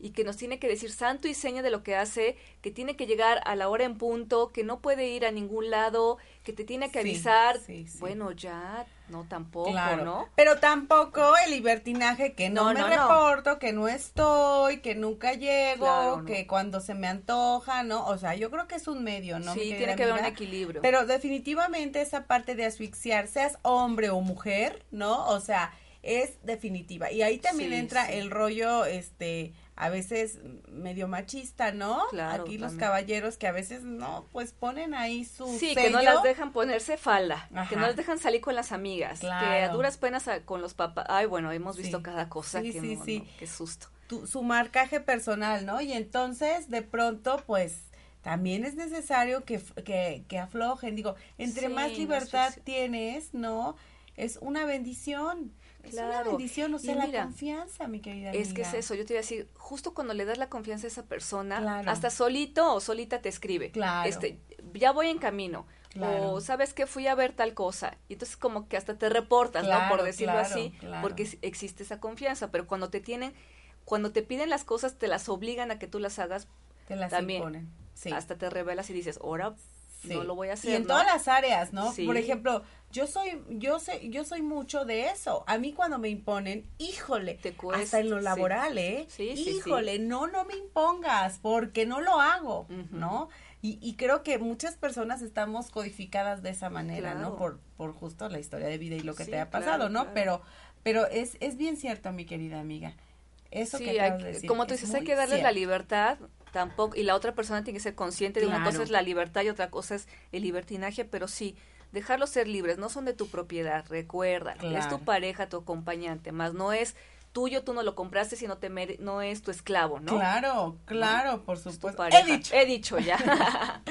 y que nos tiene que decir santo y seña de lo que hace, que tiene que llegar a la hora en punto, que no puede ir a ningún lado, que te tiene que avisar. sí, sí. Bueno, ya, no tampoco, Claro. ¿no? Pero tampoco el libertinaje que no, No, me no, no. reporto, que no estoy, que nunca llego, Claro, que cuando se me antoja, ¿no? O sea, yo creo que es un medio, ¿no? sí, tiene que haber un equilibrio. Pero definitivamente esa parte de asfixiar, seas hombre o mujer, ¿no? O sea, es definitiva. Y ahí también entra el rollo, este, a veces medio machista, ¿no? Claro, Aquí los caballeros que a veces no, pues ponen ahí su Sí, que no las dejan ponerse falda, que no las dejan salir con las amigas, que a duras penas a- con los papás. Ay, bueno, hemos Sí. visto cada cosa Sí, que sí, no, sí. no, qué susto. tu- su marcaje personal, ¿no? Y entonces, de pronto, pues, también es necesario que, que, que aflojen. Digo, entre más no, libertad tienes, ¿no? Es una bendición. Es una bendición, o Y sea, la mira, confianza, mi querida Es que es eso, yo te iba a decir, justo cuando le das la confianza a esa persona, Claro. hasta solito o solita te escribe. Claro. Este, ya voy en camino. Claro. O sabes que fui a ver tal cosa. Y entonces como que hasta te reportas, ¿no? Por decirlo así, porque existe esa confianza. Pero cuando te tienen, cuando te piden las cosas, te las obligan a que tú las hagas. Te las también. imponen. Sí. Hasta te revelas y dices, ahora Sí. no lo voy a hacer. Y en ¿no? todas las áreas, ¿no? Sí. Por ejemplo, yo soy, yo yo soy mucho de eso. A mí cuando me imponen, híjole, Te cuesta, hasta en lo laboral, ¿eh? Sí, sí, sí. híjole, no, no me impongas, porque no lo hago. ¿no? Y, y creo que muchas personas estamos codificadas de esa manera, ¿no? Por, por justo la historia de vida y lo que Sí, te ha claro, pasado, ¿no? claro. Pero, pero es, es bien cierto, mi querida amiga. Eso Sí, que hay decir como tú es dices, hay que darles la libertad tampoco y la otra persona tiene que ser consciente de una cosa es la libertad y otra cosa es el libertinaje, pero sí dejarlos ser libres, no son de tu propiedad, recuerda, es tu pareja, tu acompañante, más no es tuyo, tú no lo compraste, sino te mere- no es tu esclavo, ¿no? Claro, claro, por supuesto. He dicho. He dicho ya.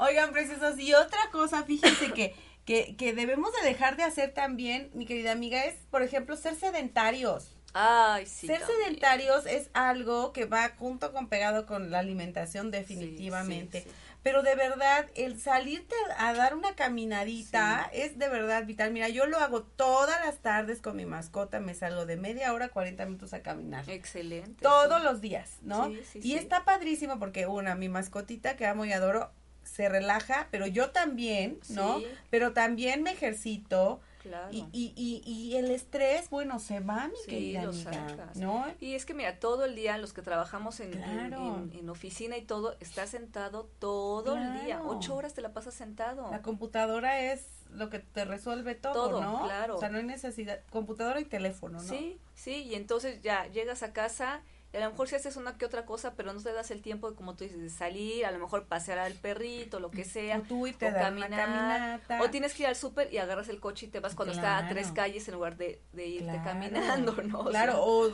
Oigan, preciosos, y otra cosa, fíjense que, que, que debemos de dejar de hacer también, mi querida amiga, es, por ejemplo, ser sedentarios. Ay, sí. ser también. sedentarios es algo que va junto con pegado con la alimentación definitivamente. sí, sí. Pero de verdad, el salirte a dar una caminadita es de verdad vital. Mira, yo lo hago todas las tardes con mi mascota, me salgo de media hora, 40 minutos a caminar. Excelente. Todos los días, ¿no? Sí, sí, y está padrísimo porque una, mi mascotita que amo y adoro, se relaja, pero yo también, ¿no? Sí. Pero también me ejercito. Claro. Y, y, y, y el estrés, bueno, se va, mi Sí, querida lo amiga, sacas. ¿no? Y es que mira, todo el día los que trabajamos en, en- Claro. en, en oficina y todo, estás sentado todo el día. Ocho horas te la pasas sentado. La computadora es lo que te resuelve todo, Todo, ¿no? claro. O sea, no hay necesidad, computadora y teléfono, ¿no? Sí, sí, y entonces ya llegas a casa y a lo mejor si haces una que otra cosa, pero no te das el tiempo, de, como tú dices, de salir, a lo mejor pasear al perrito, lo que sea. O tú irte o a caminar. O tienes que ir al súper y agarras el coche y te vas cuando está a tres calles en lugar de, de irte Claro. caminando, ¿no? O Claro, sea, o,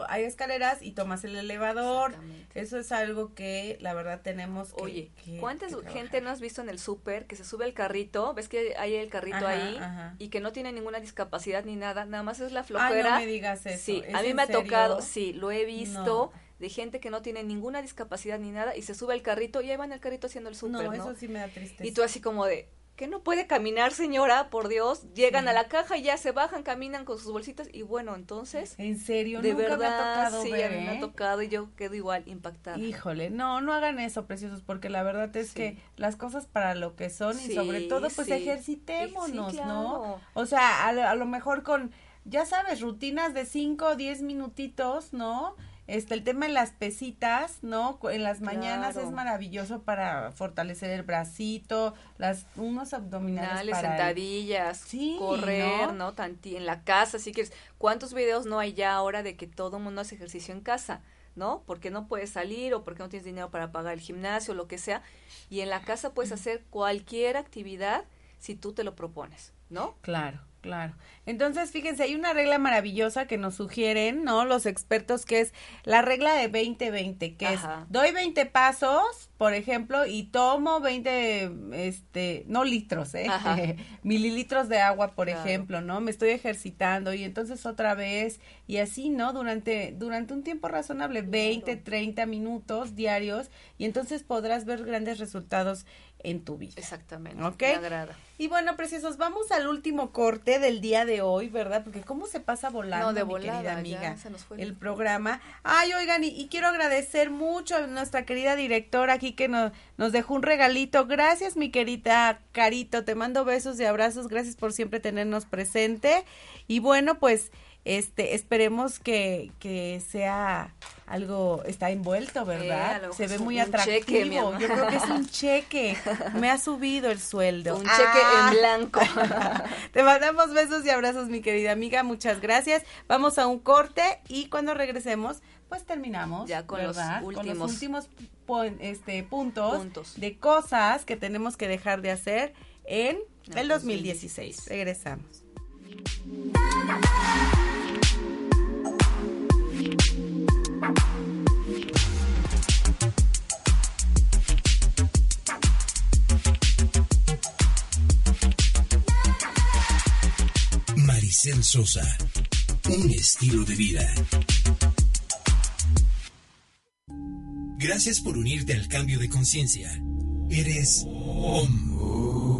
o hay escaleras y tomas el elevador. Eso es algo que la verdad tenemos que. Oye, que- ¿cuánta que gente trabajar. no has visto en el súper que se sube al carrito? ¿Ves que hay el carrito Ajá, ahí? ajá. Y que no tiene ninguna discapacidad ni nada, nada más es la Ay, flojera. no me digas eso. Sí, ¿Es a mí me ha tocado, sí, lo he visto No. de gente que no tiene ninguna discapacidad ni nada y se sube al carrito y ahí va en el carrito haciendo el súper, No, ¿no? eso sí me da tristeza. Y tú así como de, ¿que no puede caminar, señora? Por Dios, llegan Sí. a la caja y ya se bajan, caminan con sus bolsitas y bueno, entonces, En serio, de nunca verdad, me ha tocado sí, ver, me ¿eh? ha tocado y yo quedo igual impactada. Híjole, no, no hagan eso, preciosos, porque la verdad es Sí. que las cosas para lo que son y sobre todo, pues ejercitémonos, Sí, ¿no? claro. O sea, a, a lo mejor con, ya sabes, rutinas de 5 o 10 minutitos, ¿no? Este, el tema de las pesitas, ¿no? En las mañanas Claro. es maravilloso para fortalecer el bracito, las, unos abdominales para el- sentadillas, Sí, correr, ¿no? ¿no? Tanti en la casa, si quieres. ¿Cuántos videos no hay ya ahora de que todo el mundo hace ejercicio en casa? ¿No? Porque no puedes salir o porque no tienes dinero para pagar el gimnasio, lo que sea. Y en la casa puedes hacer cualquier actividad si tú te lo propones, ¿no? Claro, claro. Entonces, fíjense, hay una regla maravillosa que nos sugieren, ¿no? Los expertos, que es la regla de 20-20, que Ajá. es, doy 20 pasos, por ejemplo, y tomo 20, este, no litros, ¿eh? Ajá. Mililitros de agua, por Claro. ejemplo, ¿no? Me estoy ejercitando y entonces otra vez, y así, ¿no? Durante, durante un tiempo razonable, 20, 30 minutos diarios, y entonces podrás ver grandes resultados en tu vida. Exactamente. Ok. Me agrada. Y bueno, preciosos, vamos al último corte del día de hoy, ¿verdad? Porque cómo se pasa volando, No, de mi volada, querida amiga, se nos fue el el- programa. Ay, oigan, y, y quiero agradecer mucho a nuestra querida directora aquí que nos, nos dejó un regalito. Gracias, mi querida Carito, te mando besos y abrazos, gracias por siempre tenernos presente. Y bueno, pues, este, esperemos que, que sea algo, está envuelto, ¿verdad? Se ve muy atractivo. cheque. Yo creo que es un cheque. Me ha subido el sueldo. Un cheque Ah. en blanco. Te mandamos besos y abrazos, mi querida amiga. Muchas gracias. Vamos a un corte y cuando regresemos, pues terminamos. Ya con los ¿verdad? Con los últimos. últimos este, puntos, Puntos. de cosas que tenemos que dejar de hacer en el 2016. 2016. Regresamos. Maricel Sosa. Un estilo de vida. Gracias por unirte al cambio de conciencia. Eres OM.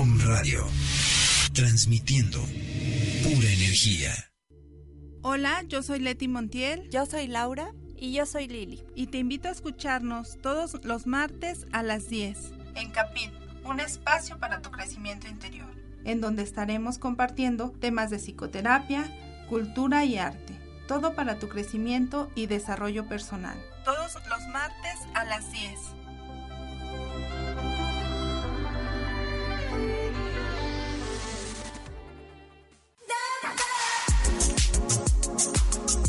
Om Radio, transmitiendo pura energía. Hola, yo soy Leti Montiel. Yo soy Laura. Y yo soy Lili. Y te invito a escucharnos todos los martes a las 10. En Capit, un espacio para tu crecimiento interior. En donde estaremos compartiendo temas de psicoterapia, cultura y arte. Todo para tu crecimiento y desarrollo personal. Todos los martes a las 10.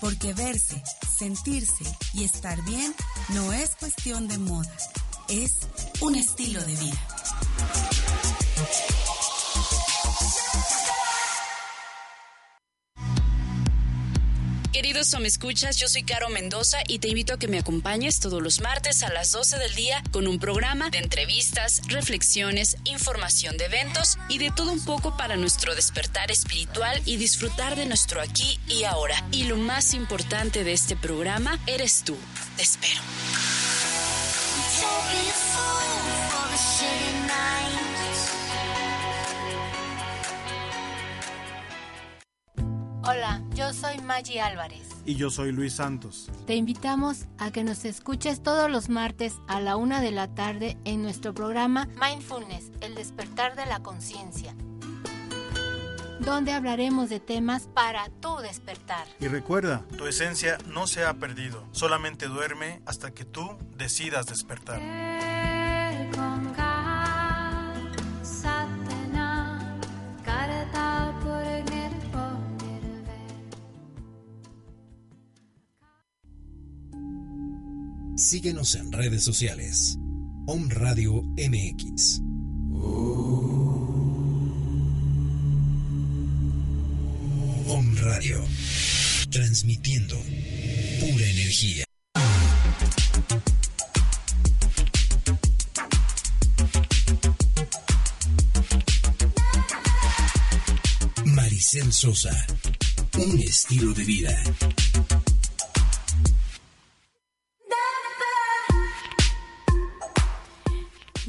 Porque verse, sentirse y estar bien no es cuestión de moda, es un estilo de vida. Queridos escuchas, yo soy Caro Mendoza y te invito a que me acompañes todos los martes a las 12 del día con un programa de entrevistas, reflexiones, información de eventos y de todo un poco para nuestro despertar espiritual y disfrutar de nuestro aquí y ahora. Y lo más importante de este programa eres tú. Te espero. Hola, yo soy Maggie Álvarez. Y yo soy Luis Santos. Te invitamos a que nos escuches todos los martes a la una de la tarde en nuestro programa Mindfulness, el despertar de la conciencia, donde hablaremos de temas para tu despertar. Y recuerda, tu esencia no se ha perdido, solamente duerme hasta que tú decidas despertar. Síguenos en redes sociales. Om Radio MX. Om Radio. Transmitiendo pura energía. Maricel Sosa. Un estilo de vida.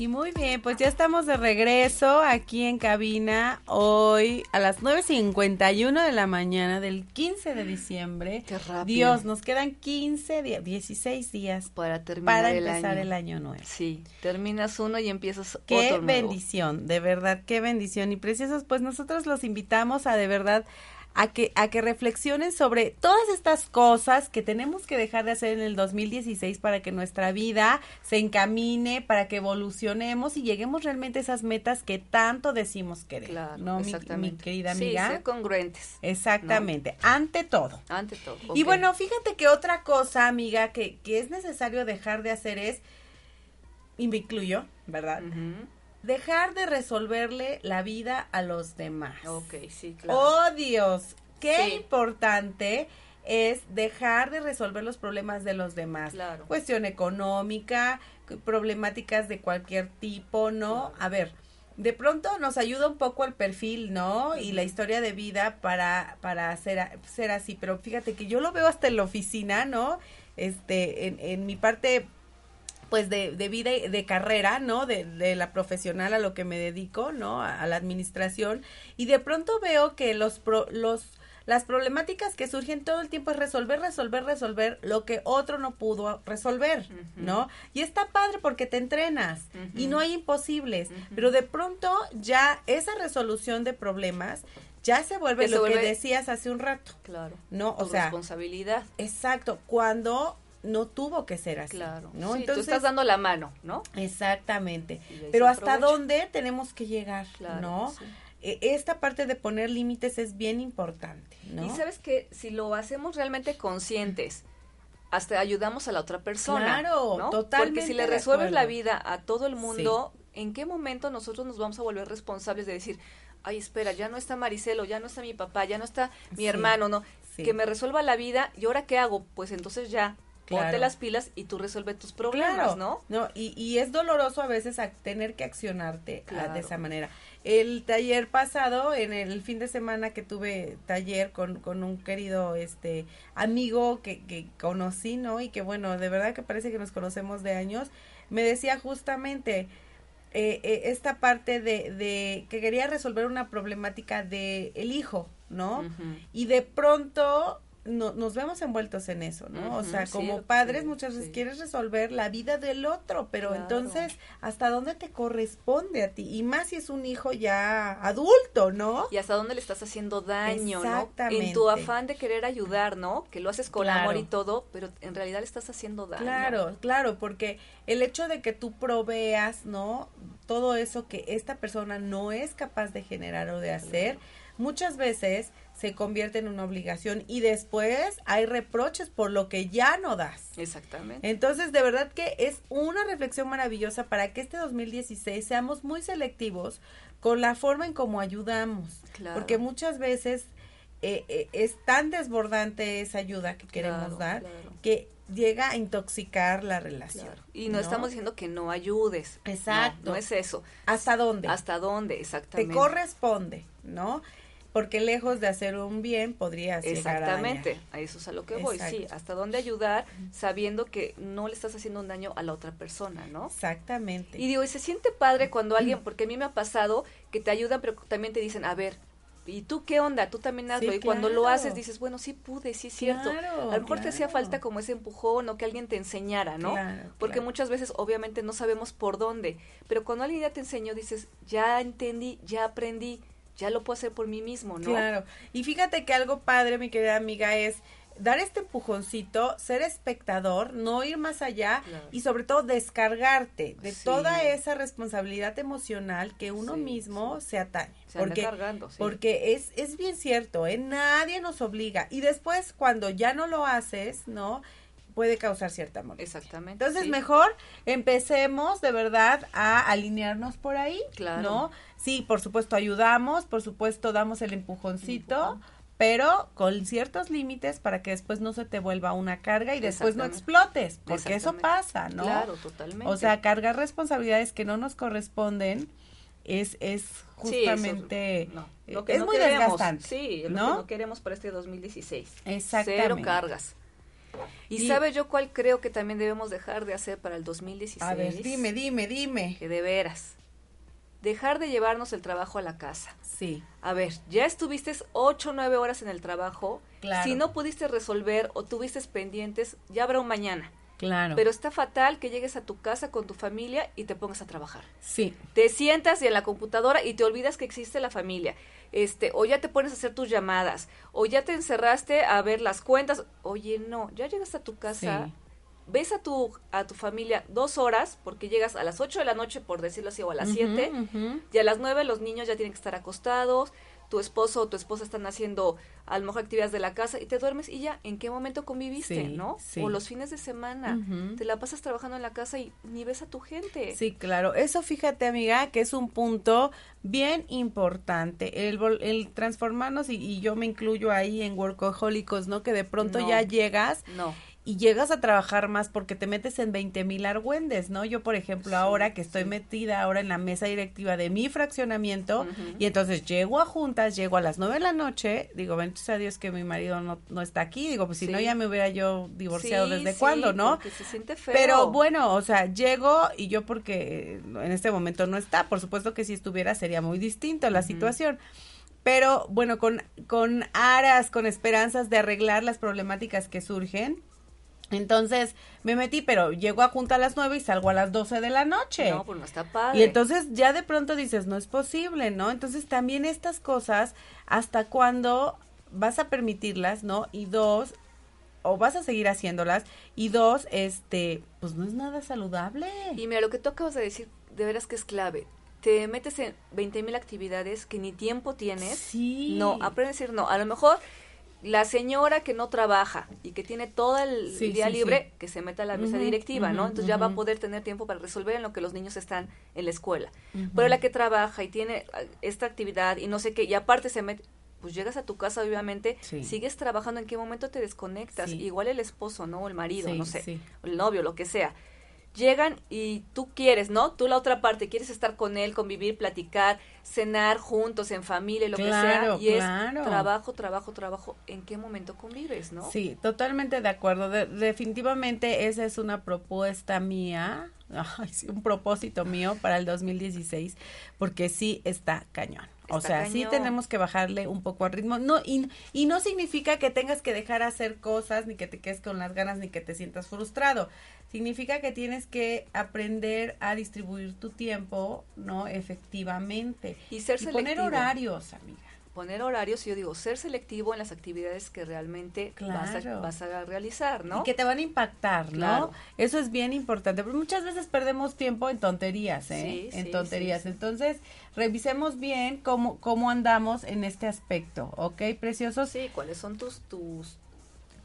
Y muy bien, pues ya estamos de regreso aquí en cabina hoy a las 9.51 de la mañana del 15 de diciembre. Qué rápido. Dios, nos quedan 15 días, 16 días para terminar para el empezar año. el año nuevo. Sí, terminas uno y empiezas Qué otro nuevo. bendición, de verdad, qué bendición. Y preciosos, pues nosotros los invitamos a de verdad a que, a que reflexionen sobre todas estas cosas que tenemos que dejar de hacer en el 2016 para que nuestra vida se encamine, para que evolucionemos y lleguemos realmente a esas metas que tanto decimos querer. Claro, ¿no, mi- querida Sí, amiga? ser congruentes. Exactamente, ante todo. Ante todo. Y bueno, fíjate que otra cosa, amiga, que, que es necesario dejar de hacer es, y me incluyo, ¿verdad? Dejar de resolverle la vida a los demás. Ok, sí, claro. Oh Dios, qué Sí. importante es dejar de resolver los problemas de los demás. Claro. Cuestión económica, problemáticas de cualquier tipo, ¿no? A ver, de pronto nos ayuda un poco el perfil, ¿no? Y la historia de vida para, para ser, ser así. Pero fíjate que yo lo veo hasta en la oficina, ¿no? Este, en, en mi parte pues de, de vida y de carrera, ¿no? De, de la profesional a lo que me dedico, ¿no? A, a la administración. Y de pronto veo que los, pro- los las problemáticas que surgen todo el tiempo es resolver, resolver, resolver lo que otro no pudo resolver, ¿no? Y está padre porque te entrenas y no hay imposibles, pero de pronto ya esa resolución de problemas ya se vuelve lo que decías hace un rato. Claro. No, o sea, responsabilidad. Exacto, cuando no tuvo que ser así. Claro. ¿no? Entonces, tú estás dando la mano, ¿no? Exactamente. Pero hasta dónde tenemos que llegar, ¿no? E, esta parte de poner límites es bien importante, ¿no? Y sabes que si lo hacemos realmente conscientes, hasta ayudamos a la otra persona. Claro, ¿no? totalmente. Porque si le resuelves la vida a todo el mundo, ¿en qué momento nosotros nos vamos a volver responsables de decir, ay, espera, ya no está Maricelo, ya no está mi papá, ya no está mi hermano, no, que me resuelva la vida, ¿y ahora qué hago? Pues entonces ya ponte las pilas y tú resuelve tus problemas, ¿no? No, y, y, es doloroso a veces tener que accionarte de esa manera. El taller pasado, en el fin de semana que tuve taller con, con un querido este amigo que, que conocí, ¿no? Y que bueno, de verdad que parece que nos conocemos de años, me decía justamente, eh, eh, esta parte de, de, que quería resolver una problemática de el hijo, ¿no? Y de pronto no, nos vemos envueltos en eso, ¿no? o sea, como padres muchas veces quieres resolver la vida del otro, pero entonces, ¿hasta dónde te corresponde a ti? Y más si es un hijo ya adulto, ¿no? Y hasta dónde le estás haciendo daño, ¿no? En tu afán de querer ayudar, ¿no? Que lo haces con amor y todo, pero en realidad le estás haciendo daño. Claro, claro, porque el hecho de que tú proveas, ¿no? Todo eso que esta persona no es capaz de generar o de hacer, muchas veces se convierte en una obligación y después hay reproches por lo que ya no das. Exactamente. Entonces, de verdad que es una reflexión maravillosa para que este 2016 seamos muy selectivos con la forma en cómo ayudamos. Claro. Porque muchas veces eh, eh, es tan desbordante esa ayuda que queremos dar que llega a intoxicar la relación. Y no, estamos diciendo que no ayudes. Exacto. No, es eso. ¿Hasta dónde? ¿Hasta dónde? Exactamente. Te corresponde, ¿no? Porque lejos de hacer un bien podrías Exactamente, a, eso es a lo que voy, sí, hasta dónde ayudar sabiendo que no le estás haciendo un daño a la otra persona, ¿no? Exactamente. Y digo, y se siente padre cuando alguien, porque a mí me ha pasado que te ayudan, pero también te dicen, a ver, ¿y tú qué onda? Tú también hazlo. y cuando lo haces dices, bueno, sí pude, sí es cierto. a lo mejor te hacía falta como ese empujón o que alguien te enseñara, ¿no? Porque muchas veces obviamente no sabemos por dónde, pero cuando alguien ya te enseñó dices, ya entendí, ya aprendí ya lo puedo hacer por mí mismo, ¿no? Claro. Y fíjate que algo padre, mi querida amiga, es dar este empujoncito, ser espectador, no ir más allá y sobre todo descargarte de toda esa responsabilidad emocional que uno mismo se atañe. Se porque, cargando, porque es, es bien cierto, ¿eh? nadie nos obliga. Y después cuando ya no lo haces, ¿no? Puede causar cierta molestia. Exactamente. Entonces, mejor empecemos de verdad a alinearnos por ahí, claro. ¿no? Sí, por supuesto ayudamos, por supuesto damos el empujoncito, pero con ciertos límites para que después no se te vuelva una carga y después no explotes, porque eso pasa, ¿no? Claro, totalmente. O sea, cargar responsabilidades que no nos corresponden es es justamente lo que es muy desgastante. Sí, lo ¿no? que no queremos para este 2016. Exactamente. Cero cargas. ¿Y, sabe yo cuál creo que también debemos dejar de hacer para el 2016? A ver, dime, dime, dime. Que de veras. Dejar de llevarnos el trabajo a la casa. Sí. A ver, ya estuviste ocho o nueve horas en el trabajo. Claro. Si no pudiste resolver o tuviste pendientes, ya habrá un mañana. Claro. Pero está fatal que llegues a tu casa con tu familia y te pongas a trabajar. Sí. Te sientas en la computadora y te olvidas que existe la familia. Este, o ya te pones a hacer tus llamadas, o ya te encerraste a ver las cuentas. Oye, no, ya llegas a tu casa, ves a tu, a tu familia dos horas, porque llegas a las ocho de la noche, por decirlo así, o a las siete, y a las nueve los niños ya tienen que estar acostados, tu esposo o tu esposa están haciendo a lo mejor actividades de la casa y te duermes y ya, ¿en qué momento conviviste, no? O los fines de semana, te la pasas trabajando en la casa y ni ves a tu gente. Sí, claro, eso fíjate amiga que es un punto bien importante, el, el transformarnos y, yo me incluyo ahí en workahólicos, ¿no? Que de pronto ya llegas. No y llegas a trabajar más porque te metes en 20 mil argüendes, ¿no? Yo, por ejemplo, ahora que estoy metida ahora en la mesa directiva de mi fraccionamiento y entonces llego a juntas, llego a las 9 de la noche, digo, bendito a Dios que mi marido no, no está aquí, digo, pues si no ya me hubiera yo divorciado desde cuándo, ¿no? Se siente feo. Pero bueno, o sea, llego y yo porque en este momento no está, por supuesto que si estuviera sería muy distinto la situación pero bueno, con, con aras, con esperanzas de arreglar las problemáticas que surgen. Entonces me metí, pero llego a junta a las nueve y salgo a las doce de la noche. No, pues no está padre. Y entonces ya de pronto dices, no es posible, ¿no? Entonces también estas cosas, ¿hasta cuándo vas a permitirlas, ¿no? Y dos, o vas a seguir haciéndolas. Y dos, este, pues no es nada saludable. Y mira, lo que tú acabas de decir, de veras que es clave. Te metes en 20 mil actividades que ni tiempo tienes. Sí. No, aprende a decir no. A lo mejor la señora que no trabaja y que tiene todo el Sí, día sí, libre, sí. que se meta a la mesa directiva, ¿no? Entonces ya va a poder tener tiempo para resolver en lo que los niños están en la escuela. Pero la que trabaja y tiene ah, esta actividad y no sé qué, y aparte se mete, pues llegas a tu casa, obviamente, sigues trabajando, ¿en qué momento te desconectas? Igual el esposo, ¿no? O el marido, no sé, sí. o el novio, lo que sea. Llegan y tú quieres, ¿no? Tú la otra parte, quieres estar con él, convivir, platicar, cenar juntos, en familia, lo Claro, que sea. Y claro. es trabajo, trabajo, trabajo. ¿En qué momento convives, no? Sí, totalmente de acuerdo. De- definitivamente esa es una propuesta mía, ay, sí, un propósito mío para el 2016, porque sí está cañón. O sea, sí tenemos que bajarle un poco al ritmo. No, y, y no significa que tengas que dejar hacer cosas, ni que te quedes con las ganas, ni que te sientas frustrado. Significa que tienes que aprender a distribuir tu tiempo, ¿no? Efectivamente. Y ser poner selectivo. horarios, amiga. Poner horarios, yo digo, ser selectivo en las actividades que realmente vas, a, vas a realizar, ¿no? Y que te van a impactar, ¿no? Claro. Eso es bien importante, pero muchas veces perdemos tiempo en tonterías, ¿eh? Sí, en sí, tonterías. sí. Entonces, revisemos bien cómo, cómo andamos en este aspecto, ¿ok, preciosos? Sí, cuáles son tus, tus,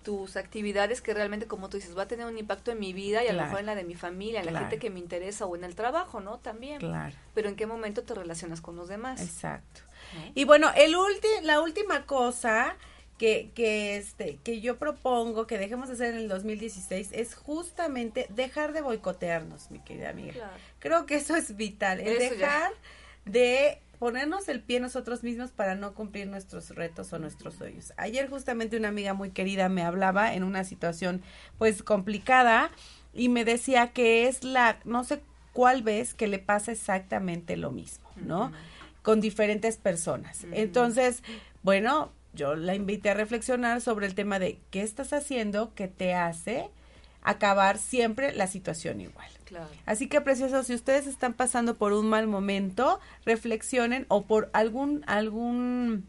tus actividades que realmente, como tú dices, va a tener un impacto en mi vida y a lo mejor en la de mi familia, en la gente que me interesa o en el trabajo, ¿no? También. Claro. Pero en qué momento te relacionas con los demás. Exacto. Y bueno, el ulti- la última cosa que, que, este, que yo propongo que dejemos de hacer en el 2016 es justamente dejar de boicotearnos, mi querida amiga. Claro. Creo que eso es vital, el Eso ya. dejar de ponernos el pie nosotros mismos para no cumplir nuestros retos o nuestros sueños. Ayer justamente una amiga muy querida me hablaba en una situación pues complicada y me decía que es la, no sé cuál vez que le pasa exactamente lo mismo, ¿no? Con diferentes personas. Entonces, bueno, yo la invité a reflexionar sobre el tema de qué estás haciendo que te hace acabar siempre la situación igual. Claro. Así que, preciosos, si ustedes están pasando por un mal momento, reflexionen o por algún, algún,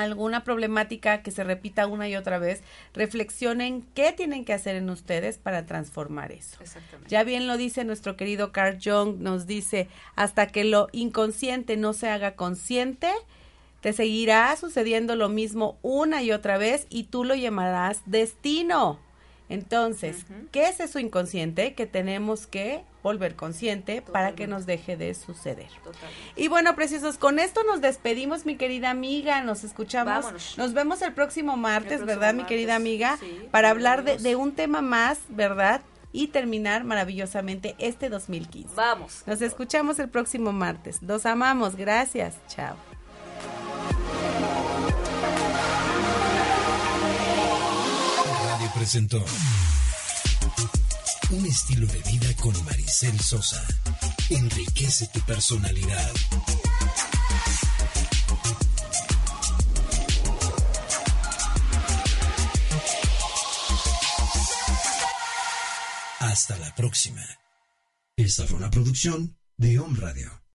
alguna problemática que se repita una y otra vez, reflexionen qué tienen que hacer en ustedes para transformar eso. Exactamente. Ya bien lo dice nuestro querido Carl Jung, nos dice, hasta que lo inconsciente no se haga consciente, te seguirá sucediendo lo mismo una y otra vez y tú lo llamarás destino. Entonces, ¿qué es eso inconsciente que tenemos que volver consciente para que nos deje de suceder? Y bueno, preciosos, con esto nos despedimos, mi querida amiga. Nos escuchamos. Vámonos. Nos vemos el próximo martes, próximo ¿verdad, mi querida amiga? sí, para hablar de, de un tema más, ¿verdad? Y terminar maravillosamente este 2015. Vamos. Nos escuchamos el próximo martes. Los amamos. Gracias. Chao. Un estilo de vida con Maricel Sosa. Enriquece tu personalidad. Hasta la próxima. Esta fue una producción de Home Radio.